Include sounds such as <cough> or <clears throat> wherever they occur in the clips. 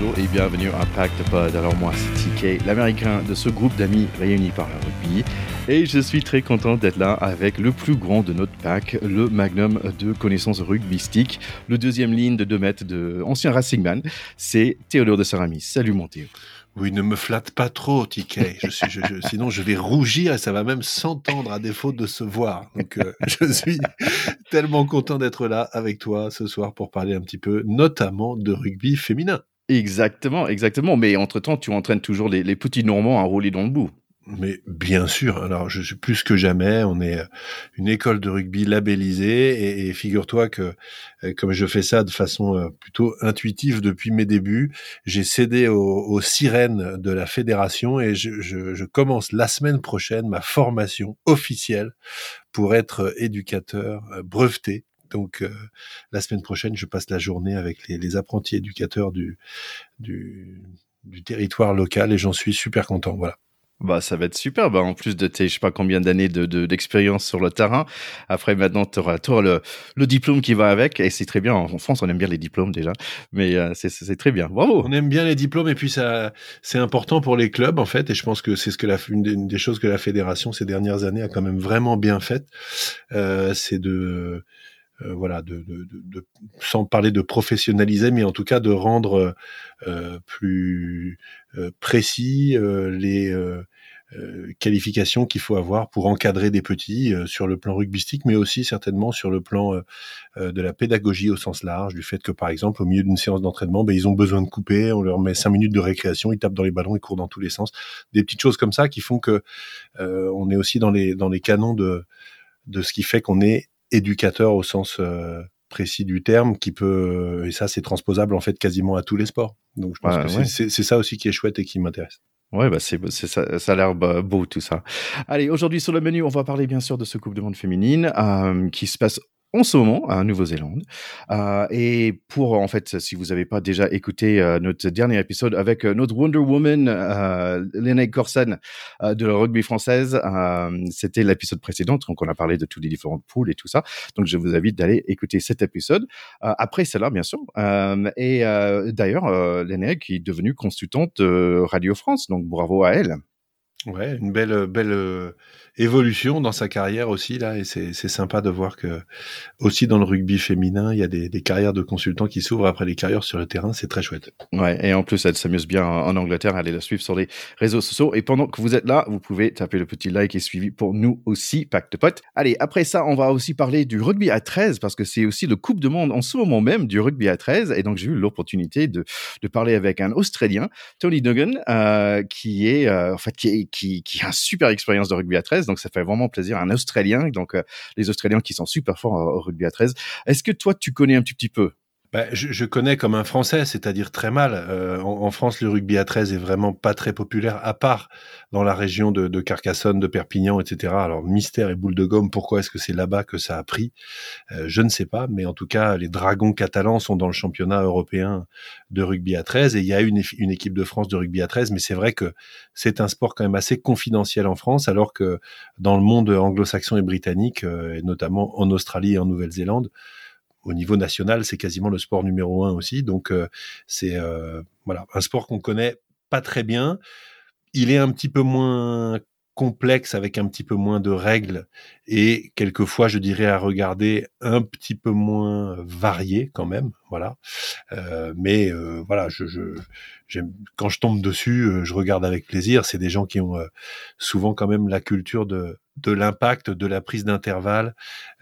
bonjour et bienvenue à Pacte Pod. Alors moi c'est TK, l'américain de ce groupe d'amis réunis par le rugby. Et je suis très content d'être là avec le plus grand de notre pack, le magnum de connaissances rugbystique, le deuxième ligne de 2 mètres de ancien Racingman, c'est Théodore de Saramis. Salut mon Théo. Oui, ne me flatte pas trop, TK. Je suis, <laughs> sinon, je vais rougir et ça va même s'entendre à défaut de se voir. Donc, euh, <laughs> je suis tellement content d'être là avec toi ce soir pour parler un petit peu, notamment de rugby féminin. Exactement, exactement. Mais entre-temps, tu entraînes toujours les, petits Normands à rouler dans le bout. Mais bien sûr, alors je suis plus que jamais, on est euh, une école de rugby labellisée et, figure-toi que euh, comme je fais ça de façon euh, plutôt intuitive depuis mes débuts, j'ai cédé aux, sirènes de la fédération et je, commence la semaine prochaine ma formation officielle pour être éducateur breveté donc la semaine prochaine, je passe la journée avec les, les apprentis éducateurs du, du, du, territoire local et j'en suis super content. Voilà. Bah, ça va être super. Bah, en plus de tes, je sais pas combien d'années de, d'expérience sur le terrain. Après, maintenant, tu auras, le, le diplôme qui va avec. Et c'est très bien. En France, on aime bien les diplômes déjà. Mais euh, c'est, c'est très bien. Bravo. On aime bien les diplômes. Et puis, ça, c'est important pour les clubs, en fait. Et je pense que c'est ce que la, une des, choses que la fédération ces dernières années a quand même vraiment bien fait. Euh, c'est de, euh, voilà, de, sans parler de professionnaliser, mais en tout cas de rendre euh, plus euh, précis les qualifications qu'il faut avoir pour encadrer des petits sur le plan rugbystique, mais aussi certainement sur le plan de la pédagogie au sens large, du fait que par exemple au milieu d'une séance d'entraînement, ben, ils ont besoin de couper, on leur met cinq minutes de récréation, ils tapent dans les ballons, ils courent dans tous les sens, des petites choses comme ça qui font que on est aussi dans les dans les canons de de ce qui fait qu'on est éducateur au sens euh, précis du terme, qui peut, et ça c'est transposable en fait quasiment à tous les sports. Donc je pense que c'est ça aussi qui est chouette et qui m'intéresse. Ouais, bah c'est, ça, ça a l'air beau tout ça. Allez, aujourd'hui sur le menu, on va parler bien sûr de ce Coupe de Monde féminine euh, qui se passe en ce moment à Nouvelle-Zélande. Euh, et pour, en fait, si vous n'avez pas déjà écouté euh, notre dernier épisode avec euh, notre Wonder Woman, euh, Corsen Corson euh, de la rugby française, euh, c'était l'épisode précédent, donc on a parlé de toutes les différentes poules et tout ça. Donc je vous invite d'aller écouter cet épisode. après cela, bien sûr. et d'ailleurs, euh, qui est devenue consultante de Radio France, donc bravo à elle. Ouais, une belle, belle évolution dans sa carrière aussi là et c'est sympa de voir que aussi dans le rugby féminin il y a des, des carrières de consultants qui s'ouvrent après les carrières sur le terrain c'est très chouette. Ouais et en plus elle s'amuse bien en Angleterre allez la suivre sur les réseaux sociaux et pendant que vous êtes là vous pouvez taper le petit like et suivi pour nous aussi Pacte Pote allez après ça on va aussi parler du rugby à 13 parce que c'est aussi le coupe de monde en ce moment même du rugby à 13 et donc j'ai eu l'opportunité de, de parler avec un Australien Tony Duggan euh, qui est euh, en fait qui, qui, qui a une super expérience de rugby à 13 donc ça fait vraiment plaisir. Un Australien, donc euh, les Australiens qui sont super forts au rugby à 13. Est-ce que toi, tu connais un petit, petit peu bah, je, je, connais comme un Français, c'est-à-dire très mal. Euh, en, France, le rugby à 13 est vraiment pas très populaire, à part dans la région de, de Carcassonne, de Perpignan, etc. Alors, mystère et boule de gomme, pourquoi est-ce que c'est là-bas que ça a pris? Euh, Je ne sais pas, mais en tout cas, les Dragons catalans sont dans le championnat européen de rugby à 13 et il y a une, une équipe de France de rugby à 13, mais c'est vrai que c'est un sport quand même assez confidentiel en France, alors que dans le monde anglo-saxon et britannique, euh, et notamment en Australie et en Nouvelle-Zélande, au niveau national, c'est quasiment le sport numéro un aussi. Donc euh, c'est euh, voilà un sport qu'on connaît pas très bien. Il est un petit peu moins complexe avec un petit peu moins de règles et quelquefois je dirais à regarder un petit peu moins varié quand même voilà euh, mais voilà quand je tombe dessus je regarde avec plaisir c'est des gens qui ont souvent quand même la culture de de l'impact de la prise d'intervalle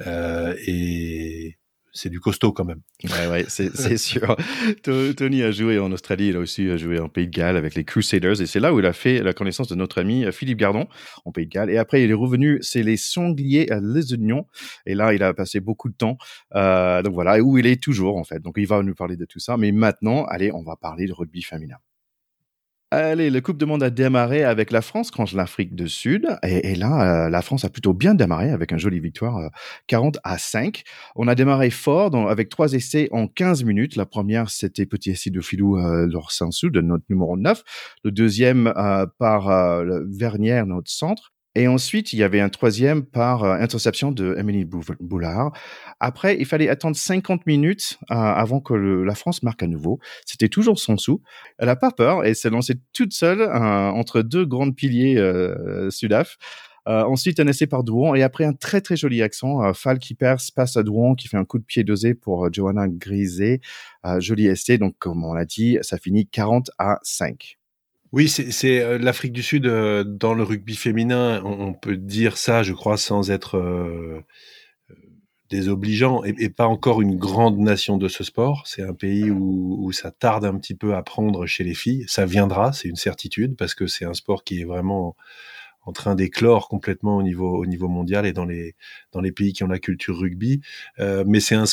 et c'est du costaud quand même. Ouais, ouais, c'est <laughs> sûr. Tony a joué en Australie, il a aussi joué en Pays de Galles avec les Crusaders, et c'est là où il a fait la connaissance de notre ami euh, Philippe Gardon en Pays de Galles. Et après, il est revenu, c'est les Sangliers à Les Unions, et là, il a passé beaucoup de temps. Euh, donc voilà, où il est toujours en fait. Donc il va nous parler de tout ça. Mais maintenant, allez, on va parler de rugby féminin. Allez, le Coupe de Monde a démarré avec la France contre l'Afrique du Sud. Et, là, euh, la France a plutôt bien démarré avec une jolie victoire 40 euh, à 5. On a démarré fort avec trois essais en 15 minutes. La première, c'était petit essai de Filou euh, de notre numéro 9. Le deuxième par euh, Vernière, notre centre. Et ensuite, il y avait un troisième par euh, interception de Emily Boulard. Après, il fallait attendre 50 minutes euh, avant que la France marque à nouveau. C'était toujours son sou. Elle a pas peur et s'est lancée toute seule euh, entre deux grands piliers Sudaf. ensuite, un essai par Douan et après un très très joli accent. Fall qui perce, passe à Douan qui fait un coup de pied dosé pour Johanna Griset. joli essai. Donc, comme on l'a dit, ça finit 40 à 5. Oui, c'est euh, l'Afrique du Sud euh, dans le rugby féminin. On, peut dire ça, je crois, sans être euh, désobligeant, et, pas encore une grande nation de ce sport. C'est un pays où, où, ça tarde un petit peu à prendre chez les filles. Ça viendra, c'est une certitude, parce que c'est un sport qui est vraiment en train d'éclore complètement au niveau au niveau mondial et dans les dans les pays qui ont la culture rugby. Euh, mais c'est un,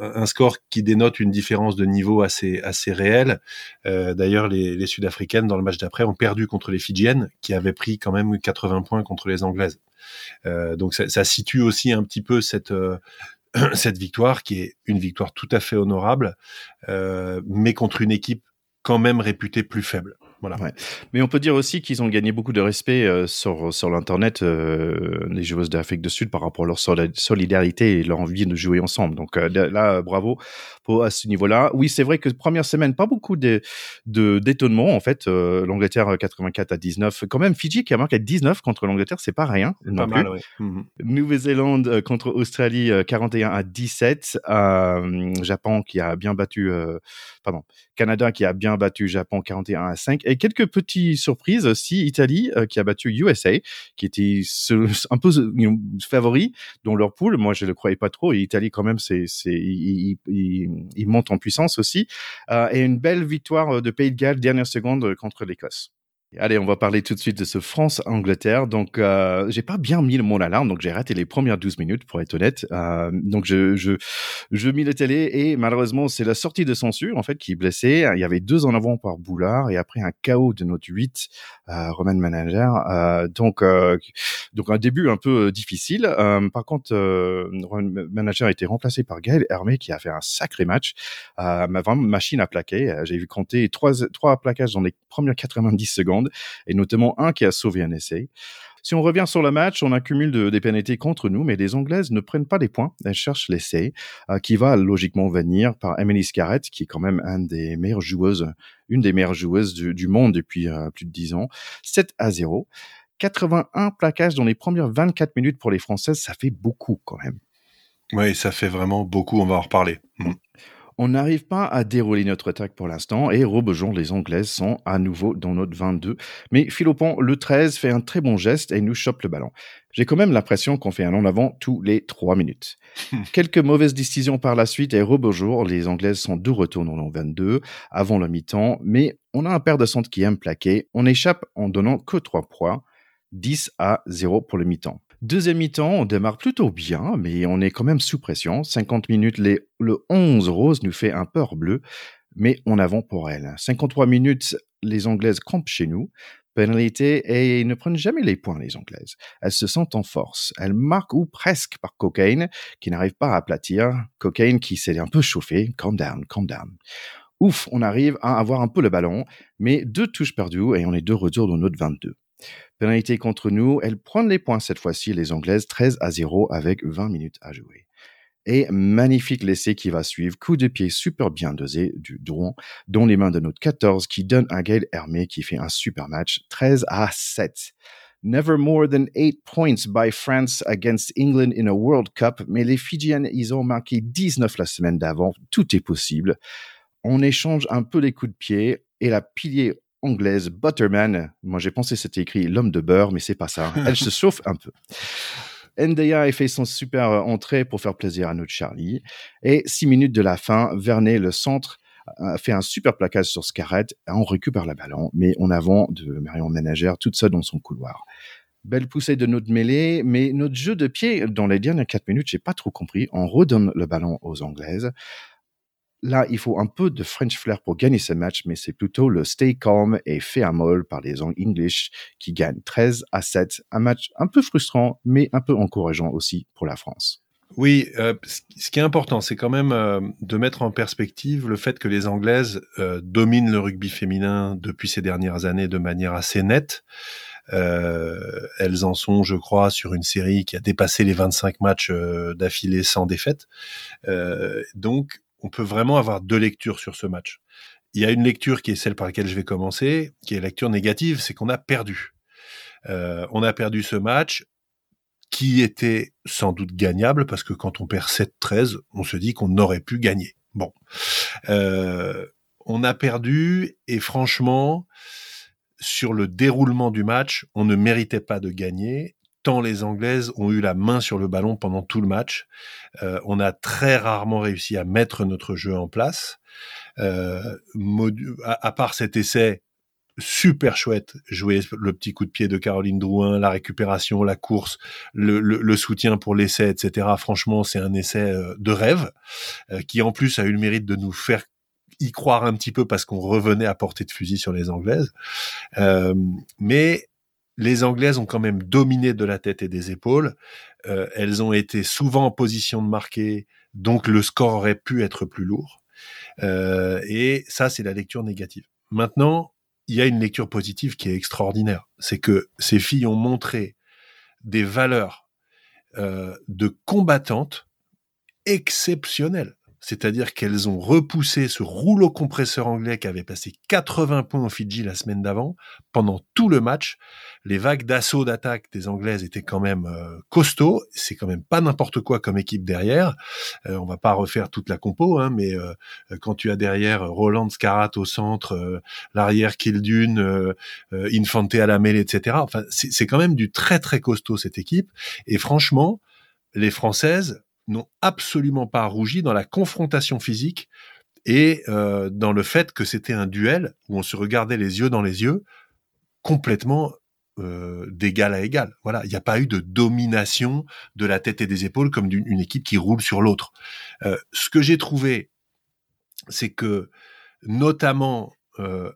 un score qui dénote une différence de niveau assez assez réelle. Euh, D'ailleurs, les, les Sud-Africaines dans le match d'après ont perdu contre les Fidjiennes qui avaient pris quand même 80 points contre les Anglaises. Euh, donc ça, ça, situe aussi un petit peu cette euh, <clears throat> cette victoire qui est une victoire tout à fait honorable, euh, mais contre une équipe quand même réputée plus faible. Voilà. Ouais. Mais on peut dire aussi qu'ils ont gagné beaucoup de respect euh, sur, sur l'internet, euh, les joueuses d'Afrique du Sud, par rapport à leur solidarité et leur envie de jouer ensemble. Donc euh, là, bravo pour, à ce niveau-là. Oui, c'est vrai que première semaine, pas beaucoup de d'étonnement en fait. Euh, L'Angleterre 84 à 19, quand même Fidji qui a marqué 19 contre l'Angleterre, c'est pas rien. Pas mal, ouais. Mhm. Nouvelle-Zélande contre Australie 41 à 17. Japon qui a bien battu, pardon, Canada qui a bien battu Japon 41 à 5 et quelques petites surprises aussi. Italie euh, qui a battu USA, qui était <laughs> un peu favori dans leur poule. Moi, je le croyais pas trop. Et Italie, quand même, c'est, c'est, il, il, monte en puissance aussi. Euh, et une belle victoire de Pays de Galles, dernière seconde contre l'Écosse. Allez, on va parler tout de suite de ce France-Angleterre. Donc, euh, j'ai pas bien mis le mon alarme, donc j'ai raté les premières 12 minutes, pour être honnête. Euh, donc, je, je, je mis la télé et malheureusement, c'est la sortie de censure, en fait, qui blessait. Il y avait deux en avant par Boulard et après un chaos de notre 8, euh, Roman Manager. Euh, donc, euh, donc, un début un peu difficile. Euh, par contre, euh, Roman Manager a été remplacé par Gaël Hermé, qui a fait un sacré match. ma machine à plaquer. J'ai vu compter trois, trois plaquages dans les premières 90 secondes et notamment un qui a sauvé un essai. Si on revient sur le match, on accumule de, des pénalités contre nous, mais les Anglaises ne prennent pas les points. Elles cherchent l'essai, euh, qui va logiquement venir par Emily Scarrett, qui est quand même une des meilleures joueuses, une des meilleures joueuses du, monde depuis euh, plus de 10 ans. 7 à 0. 81 plaquages dans les premières 24 minutes pour les Françaises, ça fait beaucoup quand même. Oui, ça fait vraiment beaucoup, on va en reparler. Mm. On n'arrive pas à dérouler notre attaque pour l'instant et Robejon, les Anglaises, sont à nouveau dans notre 22. Mais Philopon, le 13, fait un très bon geste et nous chope le ballon. J'ai quand même l'impression qu'on fait un en avant tous les 3 minutes. <laughs> Quelques mauvaises décisions par la suite et Robejour, les Anglaises sont de retour dans le 22 avant le mi-temps, mais on a un père de centre qui aime plaquer. On échappe en donnant que 3 points. 10 à 0 pour le mi-temps. Deuxième mi-temps, on démarre plutôt bien, mais on est quand même sous pression. 50 minutes, les, le 11 rose nous fait un peur bleu, mais on avance pour elle. 53 minutes, les Anglaises campent chez nous. Pénalité et ne prennent jamais les points, les Anglaises. Elles se sentent en force. Elles marquent ou presque par Cocaine, qui n'arrive pas à aplatir. Cocaine qui s'est un peu chauffé. Calm down, calm down. Ouf, on arrive à avoir un peu le ballon, mais deux touches perdues et on est de retour dans notre 22. Pénalité contre nous, elles prennent les points cette fois-ci, les Anglaises, 13 à 0 avec 20 minutes à jouer. Et magnifique l'essai qui va suivre, coup de pied super bien dosé du Drouan, dans les mains de notre 14 qui donne à Gaël Hermé qui fait un super match, 13 à 7. Never more than 8 points by France against England in a World Cup, mais les Fidjiennes, ils ont marqué 19 la semaine d'avant, tout est possible. On échange un peu les coups de pied et la pilier anglaise Butterman. Moi, j'ai pensé c'était écrit l'homme de beurre, mais c'est pas ça. <laughs> Elle se chauffe un peu. NDA a fait son super euh, entrée pour faire plaisir à notre Charlie. Et six minutes de la fin, Vernet, le centre, fait un super plaquage sur Scarrett. On récupère la ballon, mais en avant de Marion Ménagère, toute seule dans son couloir. Belle poussée de notre mêlée, mais notre jeu de pied dans les dernières quatre minutes, j'ai pas trop compris. On redonne le ballon aux Anglaises. Là, il faut un peu de French flair pour gagner ce match, mais c'est plutôt le stay calm et fait à molle par les English qui gagnent 13 à 7. Un match un peu frustrant, mais un peu encourageant aussi pour la France. Oui, euh, ce qui est important, c'est quand même euh, de mettre en perspective le fait que les Anglaises euh, dominent le rugby féminin depuis ces dernières années de manière assez nette. elles en sont, je crois, sur une série qui a dépassé les 25 matchs d'affilée sans défaite. donc, on peut vraiment avoir deux lectures sur ce match. Il y a une lecture qui est celle par laquelle je vais commencer, qui est la lecture négative, c'est qu'on a perdu. on a perdu ce match qui était sans doute gagnable parce que quand on perd 7-13, on se dit qu'on aurait pu gagner. Bon, euh, on a perdu et franchement, sur le déroulement du match, on ne méritait pas de gagner tant les Anglaises ont eu la main sur le ballon pendant tout le match. Euh, on a très rarement réussi à mettre notre jeu en place. Euh, à, part cet essai super chouette jouer le petit coup de pied de Caroline Drouin, la récupération, la course, le, soutien pour l'essai, etc. Franchement, c'est un essai euh, de rêve euh, qui en plus a eu le mérite de nous faire y croire un petit peu parce qu'on revenait à portée de fusil sur les Anglaises. Euh, mais les Anglaises ont quand même dominé de la tête et des épaules. elles ont été souvent en position de marquer, donc le score aurait pu être plus lourd. et ça, c'est la lecture négative. Maintenant, il y a une lecture positive qui est extraordinaire. C'est que ces filles ont montré des valeurs euh, de combattantes exceptionnelles. C'est-à-dire qu'elles ont repoussé ce rouleau compresseur anglais qui avait passé 80 points au Fidji la semaine d'avant. Pendant tout le match, les vagues d'assaut d'attaque des Anglaises étaient quand même euh, costauds. C'est quand même pas n'importe quoi comme équipe derrière. Euh, on va pas refaire toute la compo, hein, mais euh, quand tu as derrière Roland Scarat au centre, l'arrière Kildune, Infante à la mêlée, etc. Enfin, c'est quand même du très très costaud cette équipe. Et franchement, les Françaises n'ont absolument pas rougi dans la confrontation physique et euh, dans le fait que c'était un duel où on se regardait les yeux dans les yeux complètement euh, d'égal à égal. Voilà, il n'y a pas eu de domination de la tête et des épaules comme d'une équipe qui roule sur l'autre. Euh, ce que j'ai trouvé, c'est que notamment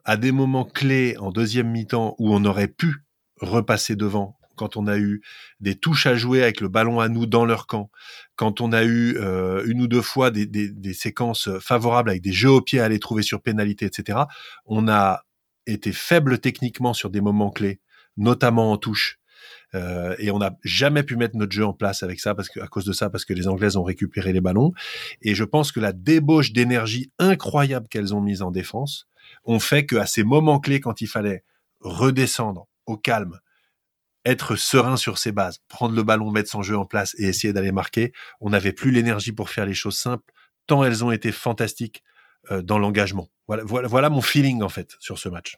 à des moments clés en deuxième mi-temps où on aurait pu repasser devant quand on a eu des touches à jouer avec le ballon à nous dans leur camp, quand on a eu euh, une ou deux fois des, séquences favorables avec des jeux au pied à aller trouver sur pénalité, etc., on a été faible techniquement sur des moments clés, notamment en touche. Euh, et on n'a jamais pu mettre notre jeu en place avec ça parce que à cause de ça parce que les Anglaises ont récupéré les ballons et je pense que la débauche d'énergie incroyable qu'elles ont mise en défense ont fait qu'à ces moments clés quand il fallait redescendre au calme être serein sur ses bases, prendre le ballon, mettre son jeu en place et essayer d'aller marquer. On n'avait plus l'énergie pour faire les choses simples, tant elles ont été fantastiques euh, dans l'engagement. Voilà, voilà, voilà mon feeling en fait sur ce match.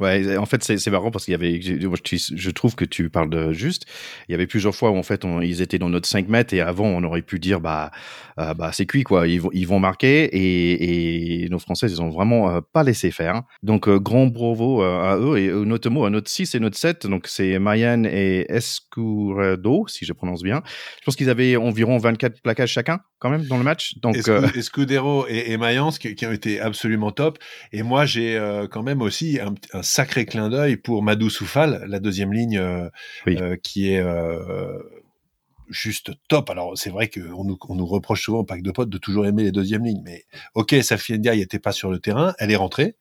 Ouais, en fait, c'est marrant parce qu'il y avait, je trouve que tu parles de juste. Il y avait plusieurs fois où en fait, ils étaient dans notre 5 mètres et avant, on aurait pu dire, bah, euh, bah, c'est cuit quoi. Ils vont, ils vont marquer et, et nos Français, ils ont vraiment euh, pas laissé faire. Donc, euh, grand bravo à eux et notamment à notre 6 et notre 7. Donc, c'est Mayan et Escurado, si je prononce bien. Je pense qu'ils avaient environ 24 plaquages chacun quand même dans le match. Donc, Escudero et, et Mayence qui, qui, ont été absolument top. Et moi, j'ai quand même aussi un, un sacré clin d'œil pour Madou Soufal, la deuxième ligne euh, euh, qui est euh, juste top. Alors c'est vrai qu'on nous, on nous reproche souvent au pack de potes de toujours aimer les deuxièmes lignes, mais ok, Safia Ndiaye n'était pas sur le terrain, elle est rentrée.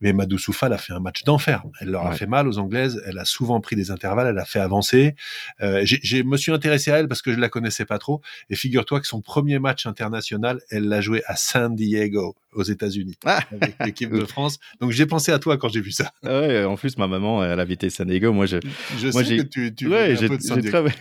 Mais Madou Soufal a fait un match d'enfer. Elle leur a fait mal aux Anglaises. Elle a souvent pris des intervalles. Elle a fait avancer. Euh, je me suis intéressé à elle parce que je la connaissais pas trop. Et figure-toi que son premier match international, elle l'a joué à San Diego aux États-Unis ah. avec l'équipe de <laughs> France. Donc j'ai pensé à toi quand j'ai vu ça. Ah ouais, en plus ma maman elle habitait San Diego. Moi je, je moi, sais que tu, tu ouais,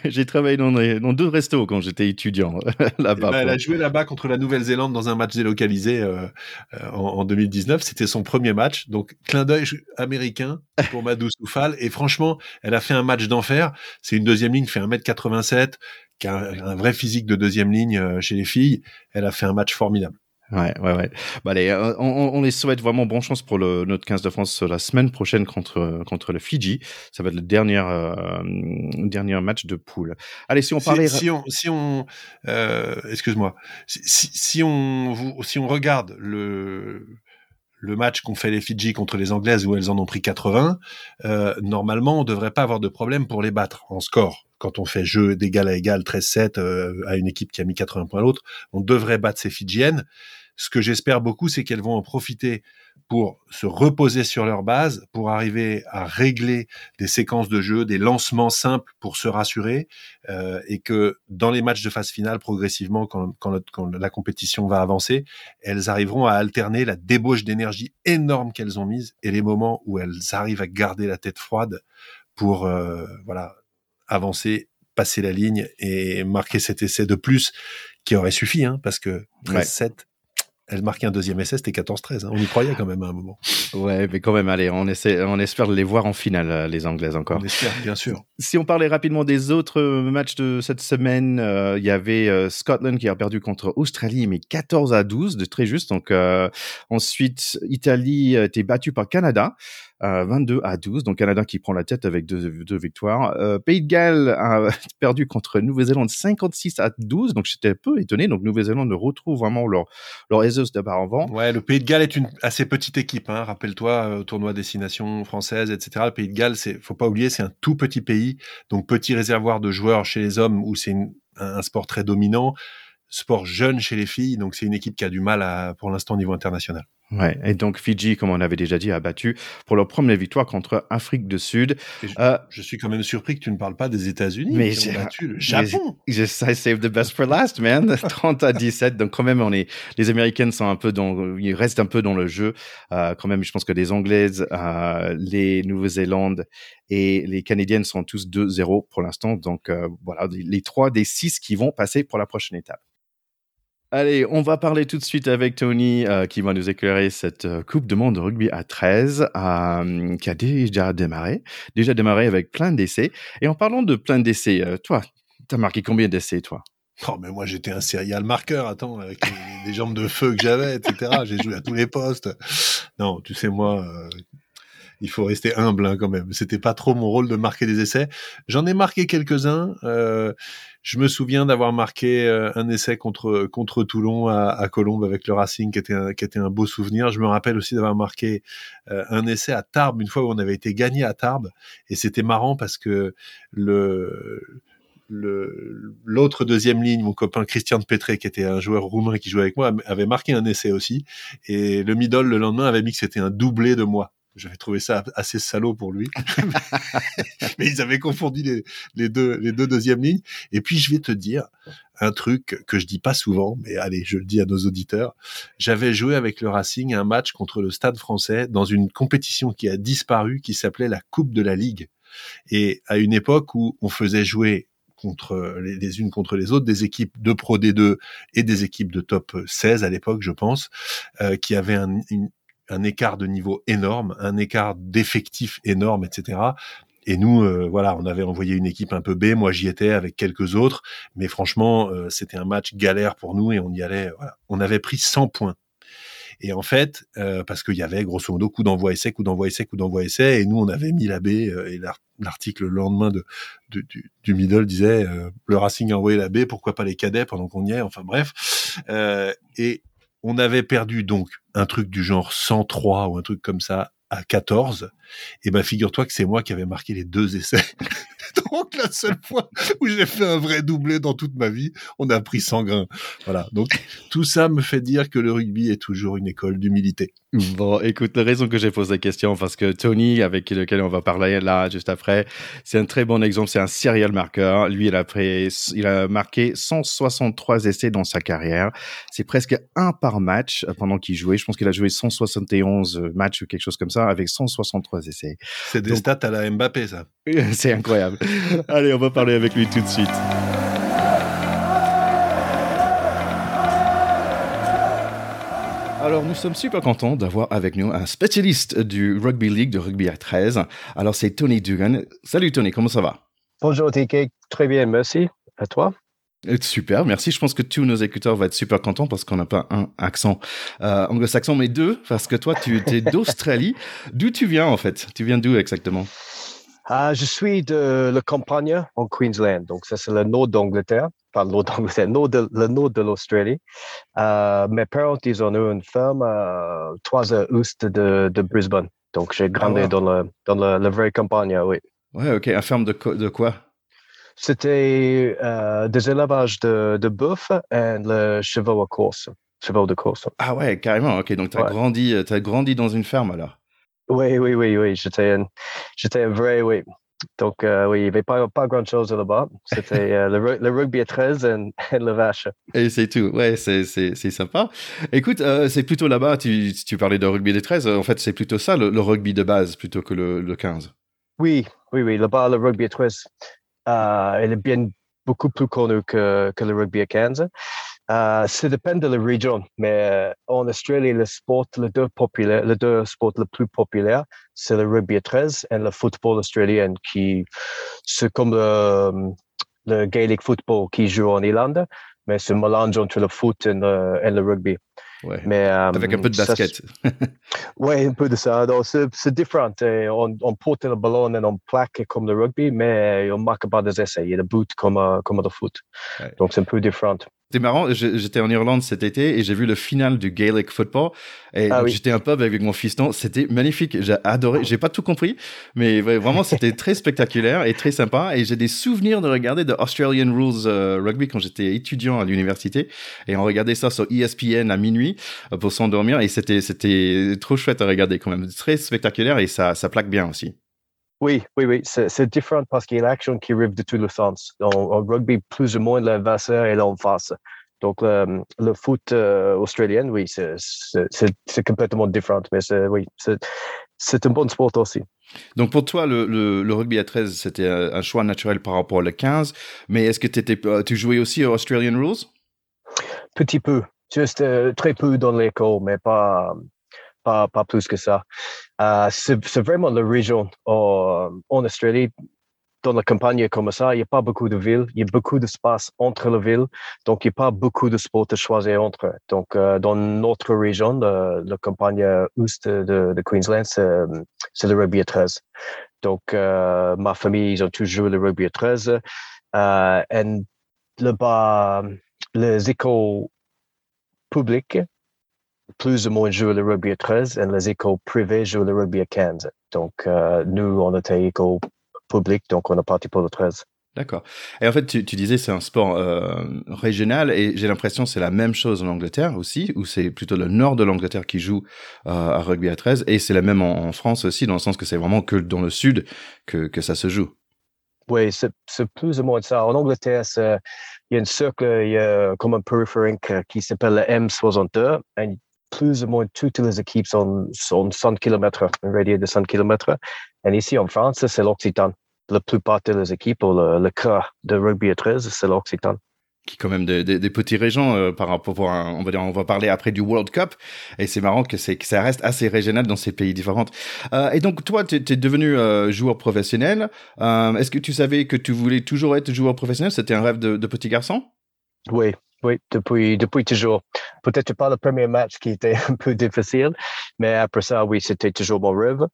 j'ai travaillé, dans, dans, deux restos quand j'étais étudiant <laughs> là-bas. Ben, elle a joué là-bas contre la Nouvelle-Zélande dans un match délocalisé euh, euh, en, en 2019. C'était son premier match. Donc, clin d'œil américain <laughs> pour Madou Soufal. Et franchement, elle a fait un match d'enfer. C'est une deuxième ligne, fait 1m87, qui a un, vrai physique de deuxième ligne euh, chez les filles. Elle a fait un match formidable. Ouais, ouais, ouais. Bah, allez, euh, on, on, les souhaite vraiment bonne chance pour le, notre 15 de France la semaine prochaine contre, contre le Fidji. Ça va être le dernier, euh, dernier match de poule. Allez, si on parlait. Si, on, si on euh, excuse-moi, si, si, on, si on regarde le, le match qu'ont fait les Fidji contre les Anglaises où elles en ont pris 80, euh, normalement, on devrait pas avoir de problème pour les battre en score. Quand on fait jeu d'égal à égal 13-7 euh, à une équipe qui a mis 80 points à l'autre, on devrait battre ces Fidjiennes. Ce que j'espère beaucoup, c'est qu'elles vont en profiter pour se reposer sur leur base, pour arriver à régler des séquences de jeu, des lancements simples pour se rassurer, euh, et que dans les matchs de phase finale, progressivement, quand, quand, la compétition va avancer, elles arriveront à alterner la débauche d'énergie énorme qu'elles ont mise et les moments où elles arrivent à garder la tête froide pour euh, voilà avancer, passer la ligne et marquer cet essai de plus qui aurait suffi, hein, parce que 13-7, elle marquait un deuxième essai, c'était 14-13. Hein. On y croyait quand même à un moment. Ouais, mais quand même, allez, on, essaie, on espère les voir en finale, euh, les Anglaises encore. On espère, bien sûr. Si on parlait rapidement des autres euh, matchs de cette semaine, euh, il y avait Scotland qui a perdu contre Australie, mais 14 à 12, de très juste. Donc ensuite, Italie a été battue par Canada. 22 à 12. Donc Canada qui prend la tête avec deux, victoires. Euh, Pays de Galles a <laughs> perdu contre Nouvelle-Zélande 56 à 12. Donc j'étais un peu étonné. Donc Nouvelle-Zélande retrouve vraiment leur leur aiseux d'avant. Ouais, le Pays de Galles est une assez petite équipe. Hein. Rappelle-toi euh, tournoi destination française, etc. Le Pays de Galles, c'est faut pas oublier, c'est un tout petit pays. Donc petit réservoir de joueurs chez les hommes où c'est un sport très dominant sport jeune chez les filles, donc c'est une équipe qui a du mal pour l'instant au niveau international. Ouais, et donc Fidji, comme on avait déjà dit, a battu pour leur première victoire contre Afrique du Sud. Je, euh, je, suis quand même surpris que tu ne parles pas des États-Unis mais qui ont battu le Japon. I save the best for last, man. <laughs> 30 à 17. Donc quand même, on est, les Américaines sont un peu dans, ils restent un peu dans le jeu. Euh, quand même, je pense que les Anglaises, euh, les Nouvelle-Zélande et les Canadiennes sont tous 2-0 pour l'instant. Donc euh, voilà, les trois des six qui vont passer pour la prochaine étape. Allez, on va parler tout de suite avec Tony euh, qui va nous éclairer cette euh, Coupe de monde de rugby à 13 euh, qui a déjà démarré, déjà démarré avec plein d'essais. Et en parlant de plein d'essais, toi, t'as marqué combien d'essais, toi? Oh, mais moi, j'étais un serial marqueur, attends, avec les, jambes de feu que j'avais, etc. J'ai joué à tous les postes. Non, tu sais, moi, il faut rester humble hein, quand même. C'était pas trop mon rôle de marquer des essais. J'en ai marqué quelques-uns. Euh, je me souviens d'avoir marqué euh, un essai contre contre Toulon à, à, Colombe avec le Racing, qui était un, qui était un beau souvenir. Je me rappelle aussi d'avoir marqué euh, un essai à Tarbes une fois où on avait été gagné à Tarbes, et c'était marrant parce que le l'autre deuxième ligne, mon copain Christian de Petré, qui était un joueur roumain qui jouait avec moi, avait marqué un essai aussi. Et le middle, le lendemain, avait mis que c'était un doublé de moi. J'avais trouvé ça assez salaud pour lui. <laughs> Mais ils avaient confondu les, deux, les deux deuxièmes lignes. Et puis, je vais te dire un truc que je dis pas souvent, mais allez, je le dis à nos auditeurs. J'avais joué avec le Racing un match contre le Stade français dans une compétition qui a disparu, qui s'appelait la Coupe de la Ligue. Et à une époque où on faisait jouer contre les, les, unes contre les autres, des équipes de Pro D2 et des équipes de top 16 à l'époque, je pense, euh, qui avaient un, une, un écart de niveau énorme, un écart d'effectif énorme, etc. Et nous, euh, voilà, on avait envoyé une équipe un peu B. Moi, j'y étais avec quelques autres, mais franchement, euh, c'était un match galère pour nous et on y allait. Voilà. On avait pris 100 points. Et en fait, euh, parce qu'il y avait grosso modo coup d'envoi essai, coup d'envoi essai, coup d'envoi essai, et nous on avait mis la B. et l'article le lendemain de, du, du, middle disait le Racing a envoyé la B, pourquoi pas les cadets pendant qu'on y est. Enfin bref. et on avait perdu donc un truc du genre 103 ou un truc comme ça à 14. Et ben figure-toi que c'est moi qui avais marqué les deux essais. <laughs> <laughs> donc la seule fois où j'ai fait un vrai doublé dans toute ma vie, on a pris 100 grains. Voilà. Donc tout ça me fait dire que le rugby est toujours une école d'humilité. Bon, écoute, la raison que j'ai posé la question, parce que Tony, avec lequel on va parler là juste après, c'est un très bon exemple. C'est un serial marqueur. Lui, il a, pris, il a marqué 163 essais dans sa carrière. C'est presque un par match pendant qu'il jouait. Je pense qu'il a joué 171 matchs ou quelque chose comme ça avec 163 essais. C'est des stats à la Mbappé, ça. <laughs> c'est incroyable. <laughs> Allez, on va parler avec lui tout de suite. Alors, nous sommes super contents d'avoir avec nous un spécialiste du Rugby League, de rugby à 13. Alors, c'est Tony Dugan. Salut Tony, comment ça va? Bonjour TK, très bien, merci. À toi? Super, merci. Je pense que tous nos écouteurs vont être super contents parce qu'on n'a pas un accent euh, anglo-saxon, mais deux, parce que toi, tu es d'Australie. D'où tu viens en fait? Tu viens d'où exactement? Ah, Je suis de la campagne en Queensland, donc ça c'est le nord d'Angleterre, pas le nord d'Angleterre, le nord de l'Australie. Euh, mes parents, ils ont eu une ferme à trois heures ouest de, de Brisbane, donc j'ai grandi ah, dans, le, dans la, la vraie campagne, oui. Ouais, ok. Un ferme de, de quoi? C'était euh, des élevages de, de bœuf et le chevaux à course. cheval de course. Ah ouais, carrément. Ok, donc tu as, Ouais. grandi, as grandi dans une ferme alors? Oui, oui, oui, oui. J'étais un, j'étais vrai, oui. Donc, euh, oui, il n'y avait pas, pas grand-chose là-bas. C'était euh, le, ru- le rugby à 13 et, et le vache. Et c'est tout. Ouais, c'est c'est c'est sympa. Écoute, euh, c'est plutôt là-bas. Tu tu parlais de rugby des 13. En fait, c'est plutôt ça le, le rugby de base plutôt que le, le 15. Oui, oui, oui. Là-bas, le rugby à 13, euh, il est bien beaucoup plus connu que, que le rugby à 15. Euh, ça dépend de la région, mais euh, en Australie, le sport, le deux populaire, le deux sports le plus populaire, c'est le rugby à 13 et le football australien, qui c'est comme le, le Gaelic football qui joue en Irlande, mais c'est un mélange entre le foot et le, et le rugby. Ouais. Mais, euh, Avec un peu de basket. <laughs> oui, un peu de ça. C'est, différent. On, on porte le ballon et on plaque comme le rugby, mais on marque pas des essais. Il y a des buts comme, comme le foot. Ouais. Donc, c'est un peu différent. C'était marrant, j'étais en Irlande cet été et j'ai vu le final du Gaelic football et Ah oui. j'étais un pub avec mon fiston, c'était magnifique, j'ai adoré, j'ai pas tout compris, mais vraiment c'était <laughs> très spectaculaire et très sympa et j'ai des souvenirs de regarder de Australian Rules euh, Rugby quand j'étais étudiant à l'université et on regardait ça sur ESPN à minuit euh, pour s'endormir et c'était c'était trop chouette à regarder quand même, très spectaculaire et ça ça plaque bien aussi. Oui, oui, oui. C'est, différent parce qu'il y a l'action qui arrive de tous les sens. En, rugby, plus ou moins, est en face. Donc, le, le foot euh, australien, oui, c'est, complètement différent. Mais c'est, oui, c'est, un bon sport aussi. Donc pour toi, le, le, le rugby à 13, c'était un choix naturel par rapport au 15, mais est-ce que tu jouais aussi aux Australian Rules? Petit peu, juste euh, très peu dans l'école, mais pas, pas, plus que ça. Euh, c'est, vraiment la région euh, en Australie. Dans la campagne comme ça, il n'y a pas beaucoup de villes, il y a beaucoup d'espace entre les villes, donc il n'y a pas beaucoup de sports à choisir entre. Donc, euh, dans notre région, la campagne ouest de, Queensland, c'est, le rugby à 13. Donc, ma famille, ils ont toujours le rugby à 13. Euh, et là-bas, les écoles publiques, plus ou moins jouent le rugby à 13 et les écoles privées jouent le rugby à 15. Donc, euh, nous, on était école publique, donc on est parti pour le 13. D'accord. Et en fait, tu, tu disais c'est un sport euh, régional et j'ai l'impression que c'est la même chose en Angleterre aussi, où c'est plutôt le nord de l'Angleterre qui joue euh, à rugby à 13 et c'est la même en, en France aussi, dans le sens que c'est vraiment que dans le sud que, que ça se joue. Oui, c'est plus ou moins ça. En Angleterre, il y a un cercle, il y a comme un périphérique qui s'appelle le M62, et plus ou moins toutes les équipes sont, sont 100 km, un radius de 100 km. Et ici en France, c'est l'Occitan. La plupart des équipes, ou le, le cœur de rugby à 13, c'est l'Occitan. qui est quand même des, des, des petits régions euh, par rapport à, on va dire, on va parler après du World Cup et c'est marrant que c'est que ça reste assez régional dans ces pays différents. Euh, et donc toi, tu es devenu euh, joueur professionnel. Est-ce que tu savais que tu voulais toujours être joueur professionnel? C'était un rêve de, de petit garçon? Oui, oui, depuis, depuis toujours. Peut-être pas le premier match qui était <laughs> un peu difficile, mais après ça, oui, c'était toujours mon rêve.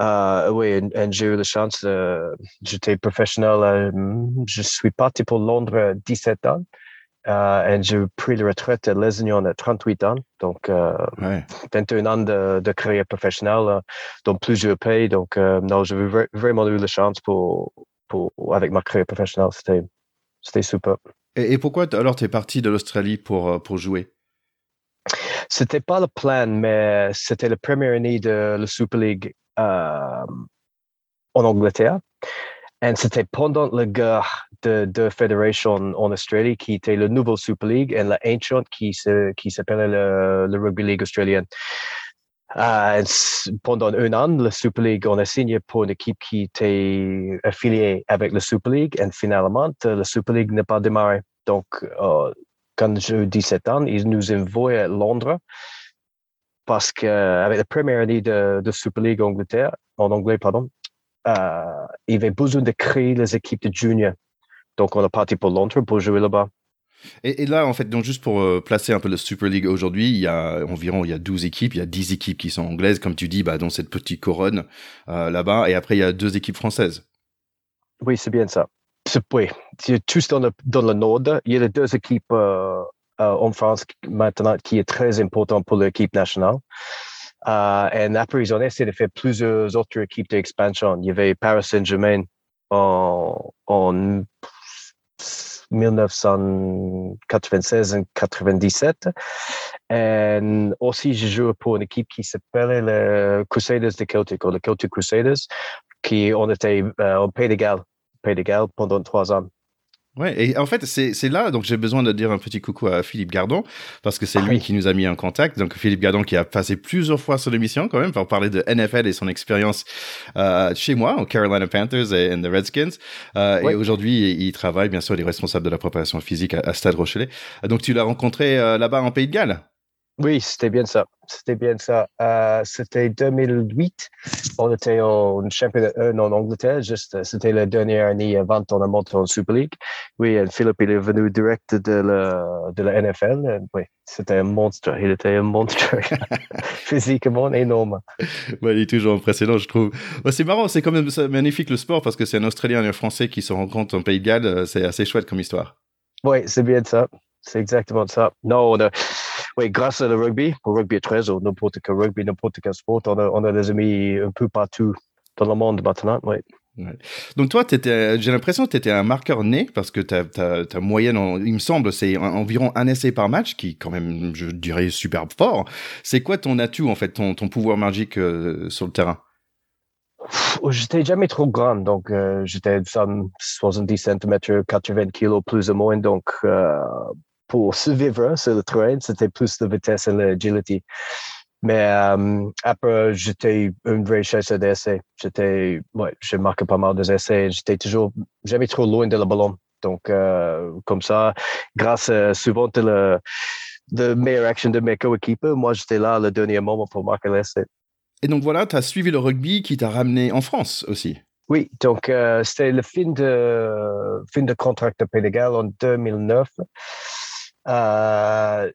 Euh, oui, j'ai eu la chance, euh, j'étais professionnel, euh, je suis parti pour Londres à 17 ans. Euh, et j'ai pris la retraite à Lézignan à 38 ans, donc euh, Ouais. 21 ans de, de carrière professionnelle euh, dans plusieurs pays. Donc, euh, non, j'ai vra- vraiment eu la chance pour, pour, avec ma carrière professionnelle. C'était, super. Et, et pourquoi alors tu es parti de l'Australie pour, euh, pour jouer? C'était pas le plan, mais c'était la première année de la Super League euh, en Angleterre. Et c'était pendant la guerre de deux fédérations en Australie qui était la nouvelle Super League et la ancienne qui, qui s'appelait le, le Rugby League australienne. Euh, pendant un an, la Super League, on a signé pour une équipe qui était affiliée avec la Super League et finalement, la Super League n'a pas démarré. Donc, euh, quand j'ai 17 ans, ils nous envoient à Londres parce qu'avec la première année de, de Super League Angleterre, en anglais, pardon, euh, il avait besoin de créer les équipes de junior. Donc, on est parti pour Londres pour jouer là-bas. et, et là, en fait, donc juste pour euh, placer un peu le Super League aujourd'hui, il y a environ il y a 12 équipes, il y a 10 équipes qui sont anglaises, comme tu dis, bah, dans cette petite couronne euh, là-bas, et après il y a deux équipes françaises. Oui, c'est bien ça. C'est, oui, tous dans le, dans le nord. Il y a les deux équipes euh, euh, en France maintenant qui est très important pour l'équipe nationale. Euh, et après, ils ont essayé de faire plusieurs autres équipes d'expansion. Il y avait Paris Saint-Germain en, en 1996 et 97. Et aussi, je joue pour une équipe qui s'appelait les Crusaders de Celtic, ou les Celtic Crusaders, qui on était euh, au Pays de Galles, Pays de Galles pendant trois ans. Ouais, et en fait, c'est là, donc j'ai besoin de dire un petit coucou à Philippe Gardon, parce que c'est Ah lui oui. qui nous a mis en contact. Donc Philippe Gardon qui a passé plusieurs fois sur l'émission quand même pour parler de NFL et son expérience euh, chez moi, aux Carolina Panthers et, and the Redskins. Euh. Et aujourd'hui, il travaille bien sûr, il est responsable de la préparation physique à, à Stade Rochelet. Donc tu l'as rencontré euh, là-bas en Pays de Galles? Oui, c'était bien ça. C'était bien ça. Euh, c'était 2008. On était en championnat 1 en Angleterre. Juste, euh, c'était la dernière année avant on a monté en Super League. Oui, et Philippe, il est venu direct de la, de la NFL. Et oui, c'était un monstre. Il était un monstre. <laughs> <laughs> Physiquement énorme. Ouais, il est toujours impressionnant, je trouve. Ouais, c'est marrant, c'est quand même magnifique le sport parce que c'est un Australien et un Français qui se rencontrent en Pays de Galles. Euh, C'est assez chouette comme histoire. Oui, c'est bien ça. C'est exactement ça. Non, on a, oui, grâce à le rugby, au rugby à 13 ou n'importe quel rugby, n'importe quel sport, on a, on a des amis un peu partout dans le monde maintenant. Oui. Donc toi, j'ai l'impression que tu étais un marqueur né parce que ta, moyenne, en- il me semble, c'est en- environ un essai par match, qui est quand même, je dirais, super fort. C'est quoi ton atout, en fait, ton, ton pouvoir magique euh, sur le terrain? Pff, J'étais jamais trop grand, donc euh, j'étais some 70 cm, 80 kilos plus ou moins. Donc, euh, pour survivre sur le terrain, c'était plus la vitesse et l'agility. Mais euh, après, j'étais une vraie chasseur d'essais. J'étais, ouais, j'ai marqué pas mal d'essais. J'étais toujours jamais trop loin de le ballon. Donc, euh, comme ça, grâce à souvent de la, meilleure action de mes coéquipiers, moi, j'étais là le dernier moment pour marquer l'essai. Et donc voilà, tu as suivi le rugby qui t'a ramené en France aussi. Oui, donc euh, c'était le fin de, fin de contrat de Galles en 2009. Euh,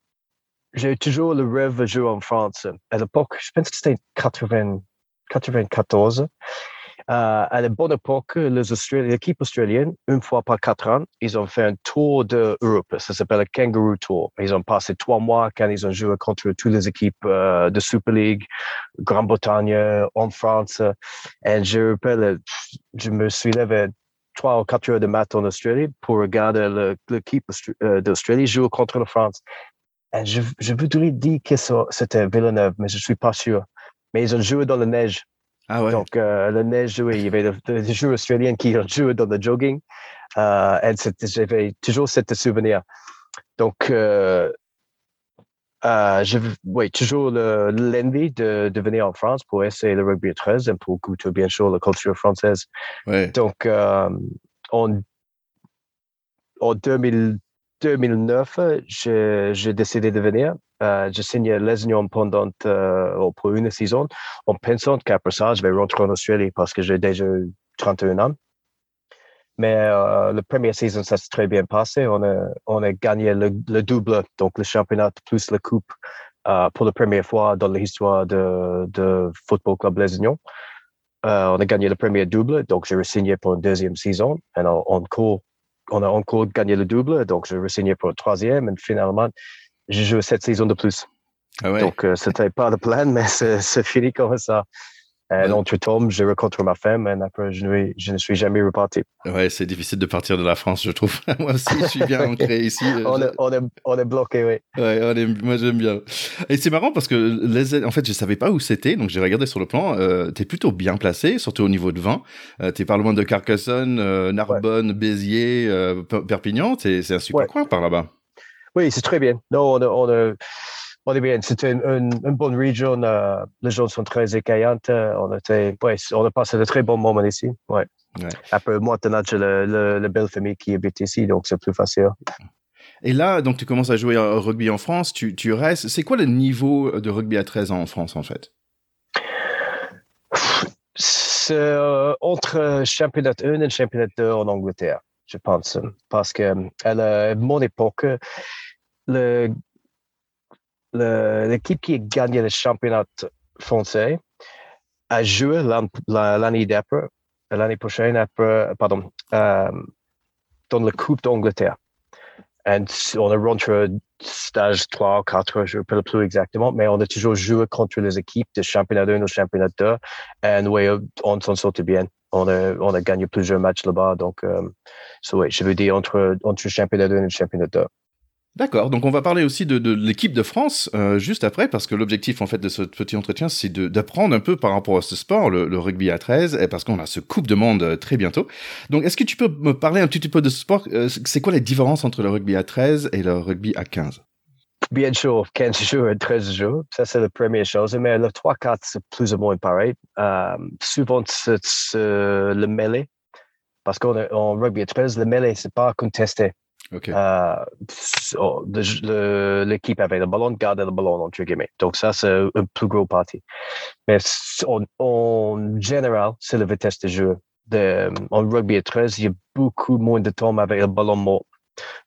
j'ai toujours le rêve de jouer en France. À l'époque, je pense que c'était 80, 94. Euh, à la bonne époque, l'équipe australienne, une fois par quatre ans, ils ont fait un tour d'Europe. Ça s'appelle le Kangaroo Tour. Ils ont passé trois mois quand ils ont joué contre toutes les équipes euh, de Super League, Grande-Bretagne, en France. Et je je me suis levé trois ou quatre heures de matin en Australie pour regarder le- l'équipe euh, d'Australie jouer contre la France. Et je, je voudrais dire que c'était Villeneuve, mais je suis pas sûr. Mais ils ont joué dans la neige. Ah ouais. Donc, euh, la neige, oui, il y avait des, joueurs australiens qui ont joué dans le jogging. Euh, et j'avais toujours ce souvenir. Donc, euh, euh, je, oui, toujours le- l'envie de, de venir en France pour essayer le rugby à 13 et pour goûter bien sûr la culture française. ouais. Donc, euh, en, en 2000 2009, j'ai décidé de venir. Euh, j'ai signé Les Unions pendant euh, pour une saison en pensant qu'après ça, je vais rentrer en Australie parce que j'ai déjà 31 ans. Mais euh, la première saison, ça s'est très bien passé. On a, on a gagné le, le double, donc le championnat plus la coupe euh, pour la première fois dans l'histoire de, de Football Club Les Unions. Euh, on a gagné le premier double, donc j'ai re-signé pour une deuxième saison. Et on, encore, on a encore gagné le double, donc j'ai re-signé pour une troisième. Et finalement, j'ai joué cette saison de plus. Ah ouais. Donc, euh, c'était pas le plan, <laughs> mais c'est c'est fini comme ça. Et Ouais. entre-temps, j'ai rencontré ma femme et après, je, ne- je ne suis jamais reparti. Ouais, c'est difficile de partir de la France, je trouve. <laughs> moi aussi, je suis bien ancré <laughs> ici. Euh, On est, on est, on est bloqué, oui. Ouais, on aime- moi j'aime bien. Et c'est marrant parce que les, en fait, je savais pas où c'était, donc j'ai regardé sur le plan. Euh, t'es plutôt bien placé, surtout au niveau de vin. Euh, t'es pas loin de Carcassonne, euh, Narbonne, Béziers, euh, Per- Perpignan. C'est c'est un super Ouais. coin par là-bas. Oui, c'est très bien. Non, on, a- on, a- on est bien. C'était une, une, une bonne région. euh, les gens sont très accueillantes. euh, On, était, ouais, on a passé de très bons moments ici. Ouais. Ouais. Après, maintenant, j'ai la belle famille qui habite ici, donc c'est plus facile. Et là, donc tu commences à jouer au rugby en France. Tu, tu restes. C'est quoi le niveau de rugby à 13 ans en France en fait? C'est euh, entre championnat 1 et championnat 2 en Angleterre, je pense. Parce que à, la- à mon époque, le- l'équipe qui a gagné le championnat français a joué l'an- la- l'année d'après, l'année prochaine, après, pardon, euh, dans la Coupe d'Angleterre. Et on a rentré stage 3 ou 4, je ne sais plus exactement, mais on a toujours joué contre les équipes de championnat 1 ou championnat 2. Et oui, on s'en sortait bien. On a, on a gagné plusieurs matchs là-bas. Donc, euh, ouais, je veux dire entre, entre championnat 1 et championnat 2. D'accord, donc on va parler aussi de, l'équipe de France euh, juste après, parce que l'objectif en fait de ce petit entretien, c'est d'apprendre un peu par rapport à ce sport, le, rugby à 13, et parce qu'on a ce Coupe de Monde euh, très bientôt. Donc est-ce que tu peux me parler un petit peu de ce sport euh, C'est quoi les différences entre le rugby à 13 et le rugby à 15 Bien sûr, 15 jours et 13 jours, ça c'est la première chose, mais le 3-4 c'est plus ou moins pareil. Souvent c'est le mêlée, parce qu'en rugby à 13, le mêlée c'est pas contesté. Okay. Euh, oh, l'équipe avait le ballon, gardait le ballon, entre guillemets. Donc, ça, c'est un plus gros parti. Mais en, en général, c'est la vitesse de jeu. De, en rugby à 13, il y a beaucoup moins de temps avec le ballon mort.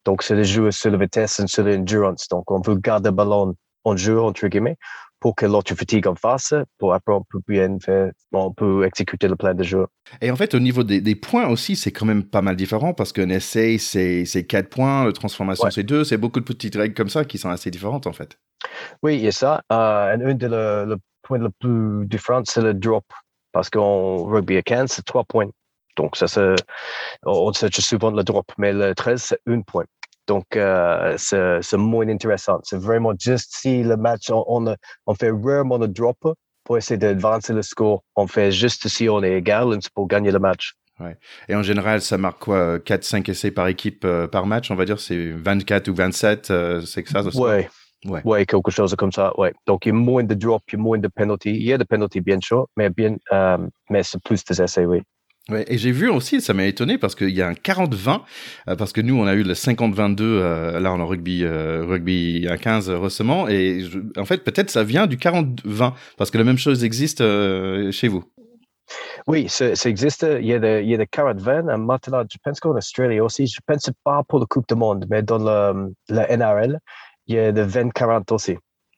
Donc, c'est le jeu sur la vitesse et sur l'endurance. Donc, on veut garder le ballon en jeu, entre guillemets, pour que l'autre fatigue en face, pour après on peut bien faire, on peut exécuter le plan de jeu. Et en fait, au niveau des, des points aussi, c'est quand même pas mal différent parce qu'un essai, c'est, c'est 4 points, la transformation, ouais. c'est 2, c'est beaucoup de petites règles comme ça qui sont assez différentes en fait. Oui, il y a ça. Euh, et un des le, le points le plus différent, c'est le drop. Parce qu'en rugby à 15, c'est 3 points. Donc, ça, on sait souvent le drop, mais le 13, c'est 1 point. Donc, euh, c'est moins intéressant. C'est vraiment juste si le match, on, on, on fait rarement le drop pour essayer d'avancer le score. On fait juste si on est égal pour gagner le match. Ouais. Et en général, ça marque quoi 4-5 essais par équipe euh, par match, on va dire? C'est 24 ou 27 euh, C'est que ça Oui. Ouais. ouais, quelque chose comme ça. Ouais. Donc, il y a moins de drop, il y a moins de penalty. Il y a des penalty, bien sûr, mais, bien, euh, mais c'est plus des essais, oui. Ouais, et j'ai vu aussi, ça m'a étonné parce qu'il y a un 40-20, euh, parce que nous on a eu le 50-22 euh, là en rugby euh, rugby à 15 récemment, et je, en fait peut-être ça vient du 40-20 parce que la même chose existe euh, chez vous. Oui, ça, ça, existe. Il y a des, il y a des 40-20. Maintenant, je pense qu'en Australie aussi, je pense pas pour la Coupe du Monde, mais dans le, la NRL, il y a des 20-40 aussi.